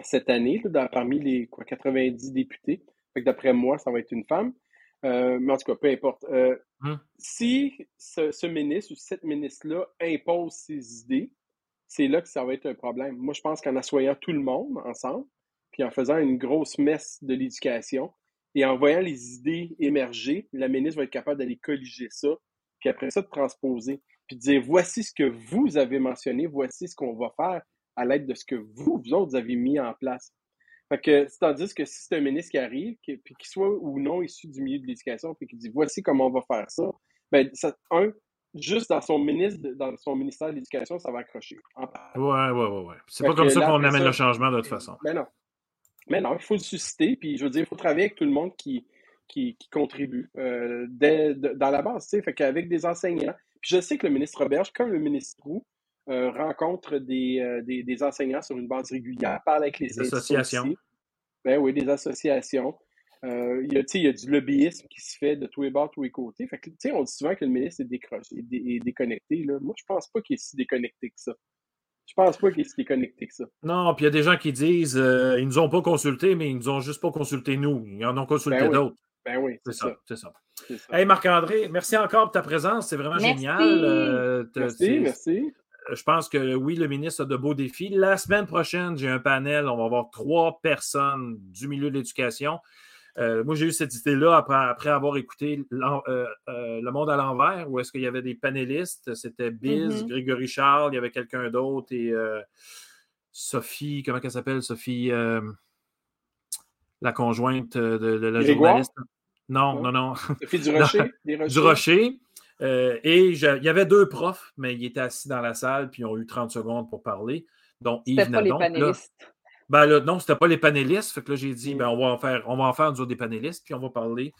cette année, parmi les quoi, 90 députés. D'après moi, ça va être une femme. Euh, mais en tout cas, peu importe. Euh, hum. Si ce, ministre ou cette ministre-là impose ses idées, c'est là que ça va être un problème. Moi, je pense qu'en assoyant tout le monde ensemble, puis en faisant une grosse messe de l'éducation et en voyant les idées émerger, la ministre va être capable d'aller colliger ça, puis après ça, de transposer, puis de dire voici ce que vous avez mentionné, voici ce qu'on va faire à l'aide de ce que vous, vous autres, avez mis en place. Fait que, c'est-à-dire que si c'est un ministre qui arrive, puis qu'il soit ou non issu du milieu de l'éducation, puis qu'il dit voici comment on va faire ça, ben, ça, un, juste dans son ministre, dans son ministère de l'Éducation, ça va accrocher. Ouais, ouais, ouais, ouais. C'est pas comme ça qu'on amène le changement de toute façon. Mais ben non. Mais non, il faut le susciter, puis je veux dire, il faut travailler avec tout le monde qui, qui, contribue euh, dans la base, tu sais, fait qu'avec des enseignants. Puis je sais que le ministre Roberge, comme le ministre Roux, euh, rencontre euh, des, des, enseignants sur une base régulière, parle avec les associations. Ben oui, des associations. Euh, il, y a, il y a du lobbyisme qui se fait de tous les bords, de tous les côtés. Fait que, on dit souvent que le ministre est, décroché, est, déconnecté. Là. Moi, je pense pas qu'il est si déconnecté que ça. Je pense pas qu'il est si déconnecté que ça. Non, puis il y a des gens qui disent ils ils nous ont pas consultés, mais ils nous ont juste pas consulté nous. Ils en ont consulté ben d'autres. Ben oui, c'est ça. C'est ça. Hey Marc-André, merci encore pour ta présence. C'est vraiment génial. merci, merci je pense que oui, le ministre a de beaux défis. La semaine prochaine, j'ai un panel. On va avoir trois personnes du milieu de l'éducation. Euh, moi, j'ai eu cette idée-là après, avoir écouté euh, euh, Le Monde à l'envers, où est-ce qu'il y avait des panélistes. C'était Biz, mm-hmm. Grégory Charles, il y avait quelqu'un d'autre et Sophie, comment elle s'appelle? Sophie, la conjointe de, la journaliste? Non, non, non. Sophie Durocher? Du Rocher. Euh, et il y avait deux profs, mais ils étaient assis dans la salle, puis ils ont eu 30 secondes pour parler. Donc, C'était pas les panélistes. ben là, non, c'était pas les panélistes. Fait que là, j'ai dit, ben, on va en faire, on va en faire nous des panélistes, puis on va parler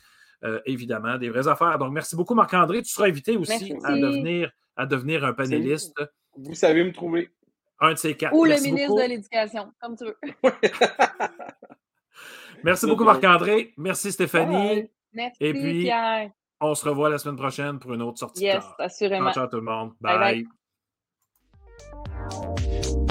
euh, évidemment des vraies affaires. Donc, merci beaucoup, Marc-André. Tu seras invité aussi à devenir, à devenir un panéliste. Vous savez me trouver. Un de ces quatre. Ou le ministre de l'Éducation, comme tu veux. merci beaucoup, Marc-André. Merci, Stéphanie. Merci, Et puis, Pierre. On se revoit la semaine prochaine pour une autre sortie. Yes, assurément. Ciao, tout le monde. bye. bye.